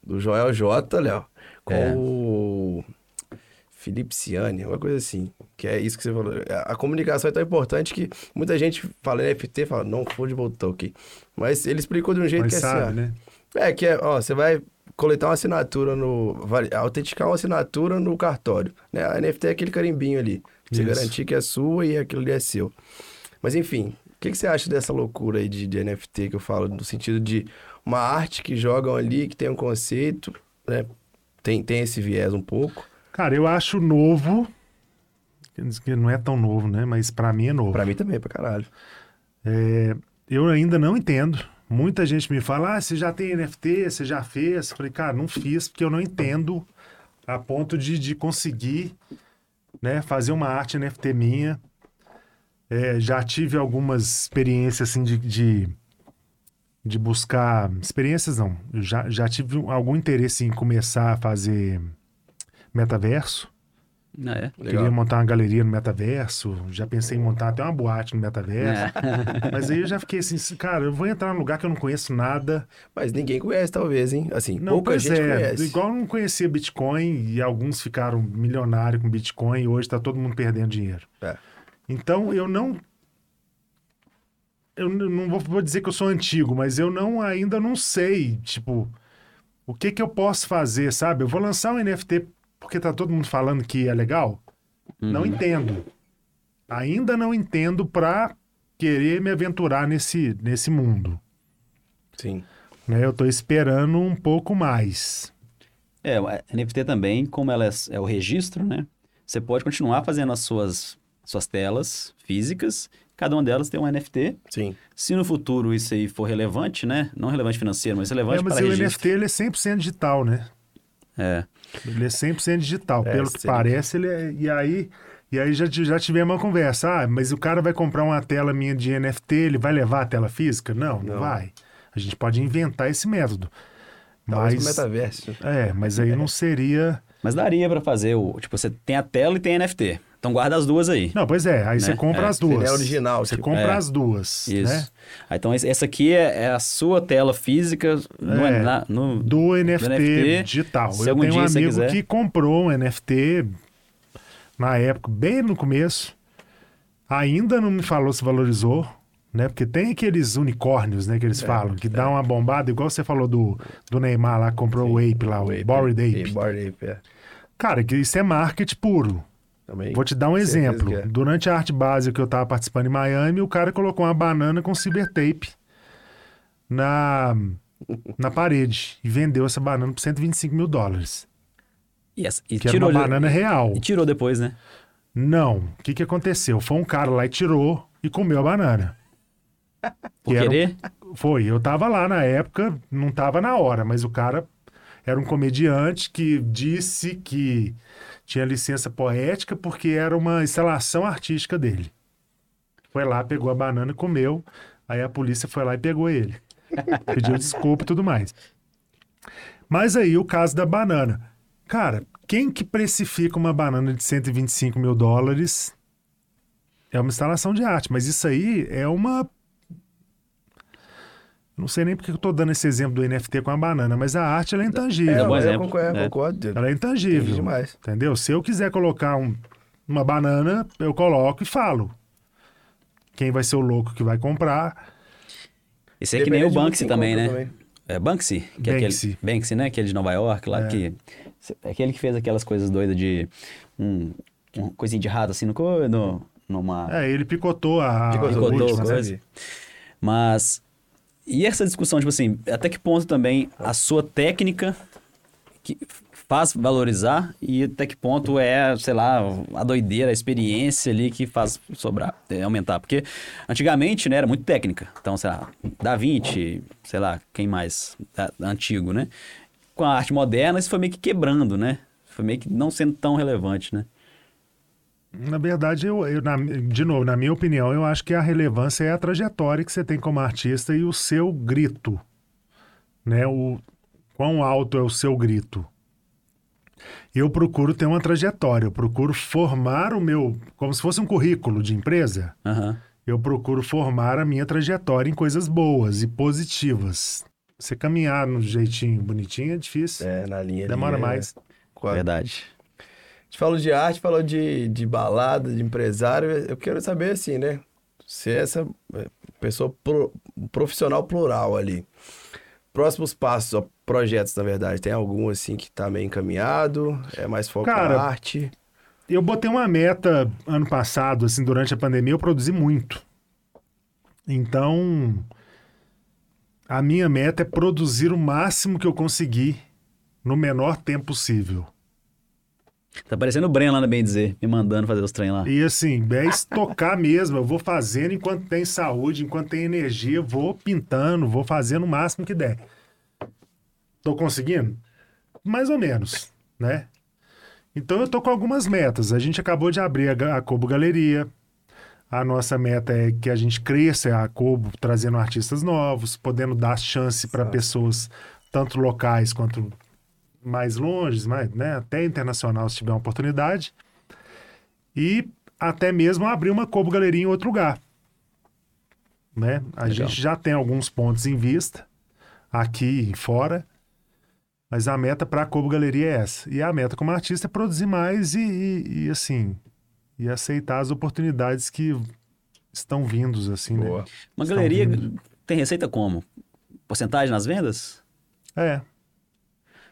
Do Joel J, Léo. Com É. o. Felipe Ciani, uma coisa assim. Que é isso que você falou. A comunicação é tão importante que muita gente fala NFT, fala não fungible token. Mas ele explicou de um jeito Mas que é sabe, assim. ó, né? É, que é, ó, você vai coletar uma assinatura no. autenticar uma assinatura no cartório. Né? A NFT é aquele carimbinho ali. Você Isso. garantir que é sua e aquilo ali é seu. Mas enfim, o que, que você acha dessa loucura aí de, de NFT que eu falo? No sentido de uma arte que jogam ali, que tem um conceito, né? Tem, tem esse viés um pouco. Cara, eu acho novo. Não é tão novo, né? Mas pra mim é novo. Pra mim também, pra caralho. É, eu ainda não entendo. Muita gente me fala, ah, você já tem NFT, você já fez? Falei, cara, não fiz porque eu não entendo a ponto de, de conseguir né, fazer uma arte NFT minha. É, já tive algumas experiências assim de, de, de buscar. Experiências não. Já, já tive um- algum interesse em começar a fazer metaverso. Ah, é? Queria montar uma galeria no metaverso. Já pensei em montar até uma boate no metaverso. É. Mas aí eu já fiquei assim, cara, eu vou entrar num lugar que eu não conheço nada. Mas ninguém conhece, talvez, hein? Assim, Não, pouca gente é. conhece. Igual eu não conhecia Bitcoin e alguns ficaram milionários com Bitcoin e hoje tá todo mundo perdendo dinheiro. É. Então eu não. Eu não vou, vou dizer que eu sou antigo, mas eu não ainda não sei, tipo, o que que eu posso fazer, sabe? Eu vou lançar um NFT porque tá todo mundo falando que é legal? Não entendo. Ainda não entendo pra querer me aventurar nesse, nesse mundo. Sim. Né? Eu tô esperando um pouco mais. É, a NFT também, como ela é, é o registro, né? Você pode continuar fazendo as suas, suas telas físicas, cada uma delas tem um NFT. Sim. Se no futuro isso aí for relevante, né? Não relevante financeiro, mas relevante É, mas para o registro. NFT ele é 100% digital, né? É. Ele é 100% digital. É, Pelo que parece, ele é... E aí, e aí já, já tivemos uma conversa. Ah, mas o cara vai comprar uma tela minha de NFT, ele vai levar a tela física? Não, não, Não. vai. A gente pode inventar esse método. Talvez Mas, metaverso. é, mas aí não seria... Mas daria para fazer o. Tipo, você tem a tela e tem NFT. Então guarda as duas aí. Não, pois é. Aí você Né? compra É, as duas. seria original, Você tipo. compra É. as duas, Isso. né? Então, essa aqui é, é a sua tela física no, É, na- no- do NFT, NFT, digital. se Eu algum tenho um dia você amigo quiser. que comprou um NFT na época, bem no começo. Ainda não me falou se valorizou, né? Porque tem aqueles unicórnios, né, que eles falam, que dá uma bombada, igual você falou do, do Neymar lá, que comprou o Ape lá, o, Ape, Bored Ape, Ape. Bored Ape, é. Cara, que isso é marketing puro. Também. Vou te dar um Certeza exemplo. é. Durante a arte básica que eu tava participando em Miami, o cara colocou uma banana com cibertape na, na parede e vendeu essa banana por 125 mil dólares. E, essa- e Que era tirou uma de- banana real. E tirou depois, né? Não. O que, que aconteceu? Foi um cara lá e tirou e comeu a banana. Por Que era um- querer? Foi, eu tava lá na época, não tava na hora, mas o cara era um comediante que disse que tinha licença poética porque era uma instalação artística dele. Foi lá, pegou a banana e comeu. Aí a polícia foi lá e pegou ele. Pediu desculpa e tudo mais. Mas aí o caso da banana. Cara, quem que precifica uma banana de 125 mil dólares é uma instalação de arte, mas isso aí é uma não sei nem porque eu tô dando esse exemplo do NFT com a banana, mas a arte ela é intangível. É um bom eu exemplo, concordo, é. concordo. Ela é intangível. demais. Entendeu? Se eu quiser colocar um- uma banana, eu coloco e falo. Quem vai ser o louco que vai comprar? Esse é que nem o Banksy também, né? compra É Banksy? Que é Banksy. aquele, Banksy, né? Aquele de Nova York lá, que... É aquele que fez aquelas coisas doidas de... Um, um coisinha de rato, assim, no, co- no, numa... É, ele picotou a. Picotou, a picotou, última, né? coisa. Mas... E essa discussão, tipo assim, até que ponto também a sua técnica que faz valorizar e até que ponto é, sei lá, a doideira, a experiência ali que faz sobrar, é, aumentar. Porque antigamente, né, era muito técnica. Então, sei lá, Da Vinci, sei lá, quem mais? Antigo, né? Com a arte moderna, isso foi meio que quebrando, né? Foi meio que não sendo tão relevante, né? Na verdade, eu, eu- na- de novo, na minha opinião, eu acho que a relevância é a trajetória que você tem como artista e o seu grito. Né? O quão alto é o seu grito. Eu procuro ter uma trajetória, eu procuro formar o meu, como se fosse um currículo de empresa, Aham. eu procuro formar a minha trajetória em coisas boas e positivas. Você caminhar no jeitinho bonitinho é difícil, É, na linha demora é, mais. quase. Verdade. A gente falou de arte, falou de, de balada, de empresário. Eu quero saber assim, né? Você é essa é, pessoa pro- profissional plural ali. Próximos passos, ó, projetos, na verdade. Tem algum assim que tá meio encaminhado? É mais foco Cara, na arte? Eu botei uma meta ano passado, assim, durante a pandemia, eu produzi muito. Então, a minha meta é produzir o máximo que eu conseguir no menor tempo possível. Tá parecendo o Breno lá na Bem Dizer, me mandando fazer os trem lá. E assim, é estocar mesmo. Eu vou fazendo enquanto tem saúde, enquanto tem energia, vou pintando, vou fazendo o máximo que der. Tô conseguindo? Mais ou menos, né? Então eu tô com algumas metas. A gente acabou de abrir a, a Kobo Galeria. A nossa meta é que a gente cresça a Kobo trazendo artistas novos, podendo dar chance para pessoas tanto locais quanto mais longe, mais, né, até internacional se tiver uma oportunidade. E até mesmo abrir uma Kobo Galeria em outro lugar. Né? A Legal. gente já tem alguns pontos em vista, aqui e fora, mas a meta para a Kobo Galeria é essa. E a meta como artista é produzir mais e, e- e, assim, e aceitar as oportunidades que estão vindos, assim, Boa. né? Uma Estão galeria vindo. tem receita como? Porcentagem nas vendas? É,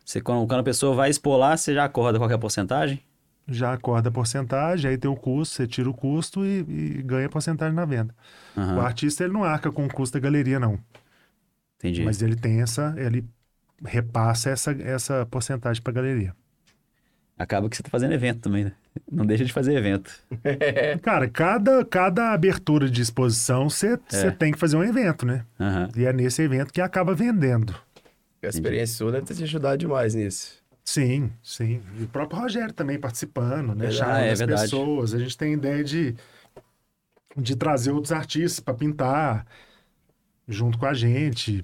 Você, quando, quando a pessoa vai expor lá, você já acorda qualquer porcentagem? já acorda a porcentagem, aí tem o custo, você tira o custo e, e ganha porcentagem na venda. Aham, O artista, ele não arca com o custo da galeria, não. entendi. Mas ele tem essa, ele repassa essa, essa porcentagem para a galeria. Acaba que você tá fazendo evento também, né? Não deixa de fazer evento. Cara, cada, cada abertura de exposição você você tem que fazer um evento, né? Aham. E é nesse evento que acaba vendendo. A experiência sua deve ter te ajudado demais nisso. Sim, sim. E o próprio Rogério também participando, né? Verdade. Chamando Ah, é as verdade. pessoas. A gente tem ideia de, de trazer outros artistas para pintar junto com a gente.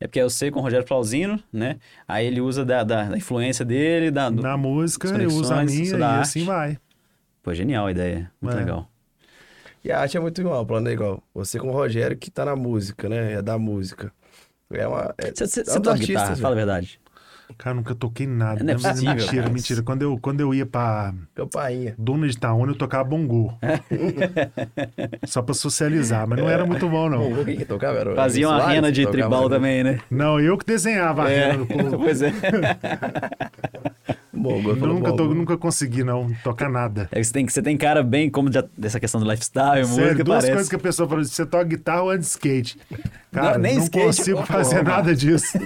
É porque eu sei com o Rogério Flauzino, né? Aí ele usa da, da, da influência dele, da... do- Na música, eu uso a minha e da assim arte. vai. Pô, genial a ideia. Muito É. legal. E a arte é muito ampla, né? Igual você com o Rogério, que tá na música, né? É da música. É uma. É, Você, é você dos toca artistas, guitarra, fala a verdade. Cara, nunca toquei nada. Não é possível, mentira, cara. mentira. Quando eu, quando eu ia pra Campainha. Duna de Itaúna, eu tocava bongô. Só pra socializar, mas não era muito bom, não. Bom, quem que tocava? Era Fazia uma rena de tribal né? também, né? Não, eu que desenhava a É, rena no povo. pois é. Falou Nunca, to- bom. nunca consegui, não, tocar nada. É que você, tem, você tem cara bem como já- dessa questão do lifestyle, Sério, música, duas parece. coisas que a pessoa falou, você toca guitarra ou anda de skate? Cara, Não, nem não skate, consigo pô, fazer nada disso.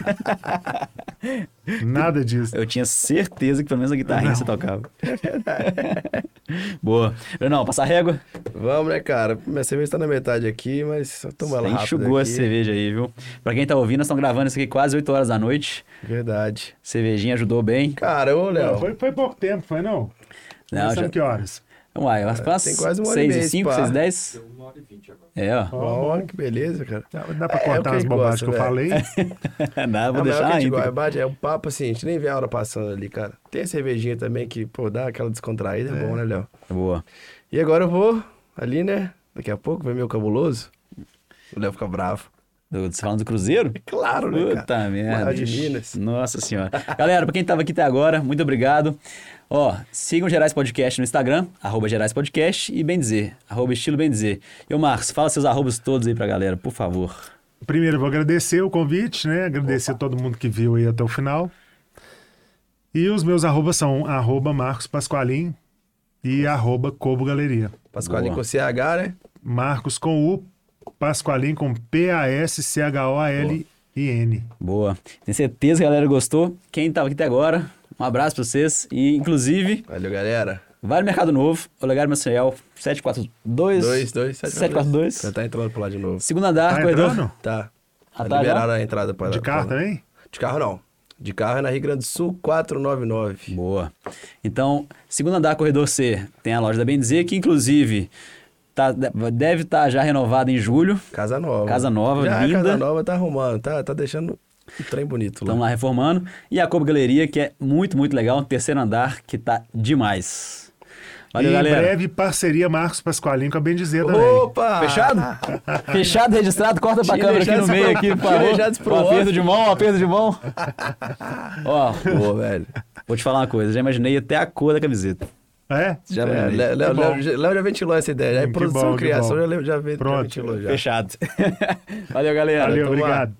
nada disso. Eu tinha certeza que pelo menos a guitarrinha Não. você tocava. Boa. Não, passar régua. Vamos, né, cara? Minha cerveja tá na metade aqui, mas toma ela rápido enxugou aqui. essa cerveja aí, viu? Pra quem tá ouvindo, nós estamos gravando isso aqui quase 8 horas da noite. Verdade. Cervejinha ajudou bem. Cara, ô, Léo. Foi, foi pouco tempo, foi não? Não, já... que horas? Uai, umas umas tem quase uma hora e 6 e meia, 5, pá. 6 e 10? É, ó. Ó, que beleza, cara. Dá, dá pra É, cortar é que as bobagens gosta, que eu velho. falei? Não, vou mas é o que deixar ainda. gosta, bate, é um papo assim, a gente nem vê a hora passando ali, cara. Tem a cervejinha também que, pô, dá aquela descontraída, é, bom, né, Léo? Boa. E agora eu vou ali, né? Daqui a pouco vai meu cabuloso. O Léo fica bravo. Do, você falando do Cruzeiro? Claro, né, cara? Puta merda. Maior de Minas. Nossa senhora. Galera, pra quem tava aqui até agora, muito obrigado. Ó, sigam o Gerais Podcast no Instagram, arroba Gerais Podcast e bem dizer, arroba estilo bem dizer. E o Marcos, fala seus arrobas todos aí pra galera, por favor. Primeiro, eu vou agradecer o convite, né? Agradecer a todo mundo que viu aí até o final. E os meus arrobas são arroba Marcos Pasqualim e arroba Cobo Galeria. Boa. com CH, né? Marcos com U, Pasqualim com P-A-S-C-H-O-A-L-I-N. Boa. Tenho certeza que a galera gostou. Quem tava aqui até agora, um abraço pra vocês. E, inclusive, Valeu, galera. Vale Mercado Novo, Olegário Maciel, 742. 2, 2, 7, 742. Já tá entrando pro lado de novo. Segundo andar, Tá corredor. entrando? Tá. Ah, Tá tá liberada a entrada pra De carro pra- também? De carro não. De carro é na Rio Grande do Sul 499. Boa. Então, segundo andar, corredor C, tem a loja da Bendizer, que inclusive tá, deve estar já renovada em julho. Casa nova. Casa nova, Já linda. a casa nova tá arrumando, tá, tá deixando um trem bonito lá. Estão lá reformando. E a Cobo Galeria, que é muito, muito legal. Um terceiro andar, que tá demais. Valeu, e galera. em breve, parceria Marcos Pasqualim com a Bendizer também. Opa! Fechado? Fechado, registrado. Corta pra câmera aqui no meio, pro- aqui, por favor. Um aperto de mão, um aperto de mão. Ó, Pô, velho. vou te falar uma coisa. Já imaginei até a cor da camiseta. É? Já É. Léo, Léo. Léo já- Léo já ventilou essa ideia. Já é produção bom, e criação, já, já, já Pronto. ventilou já. Fechado. Valeu, galera. Valeu, Tamo lá. obrigado.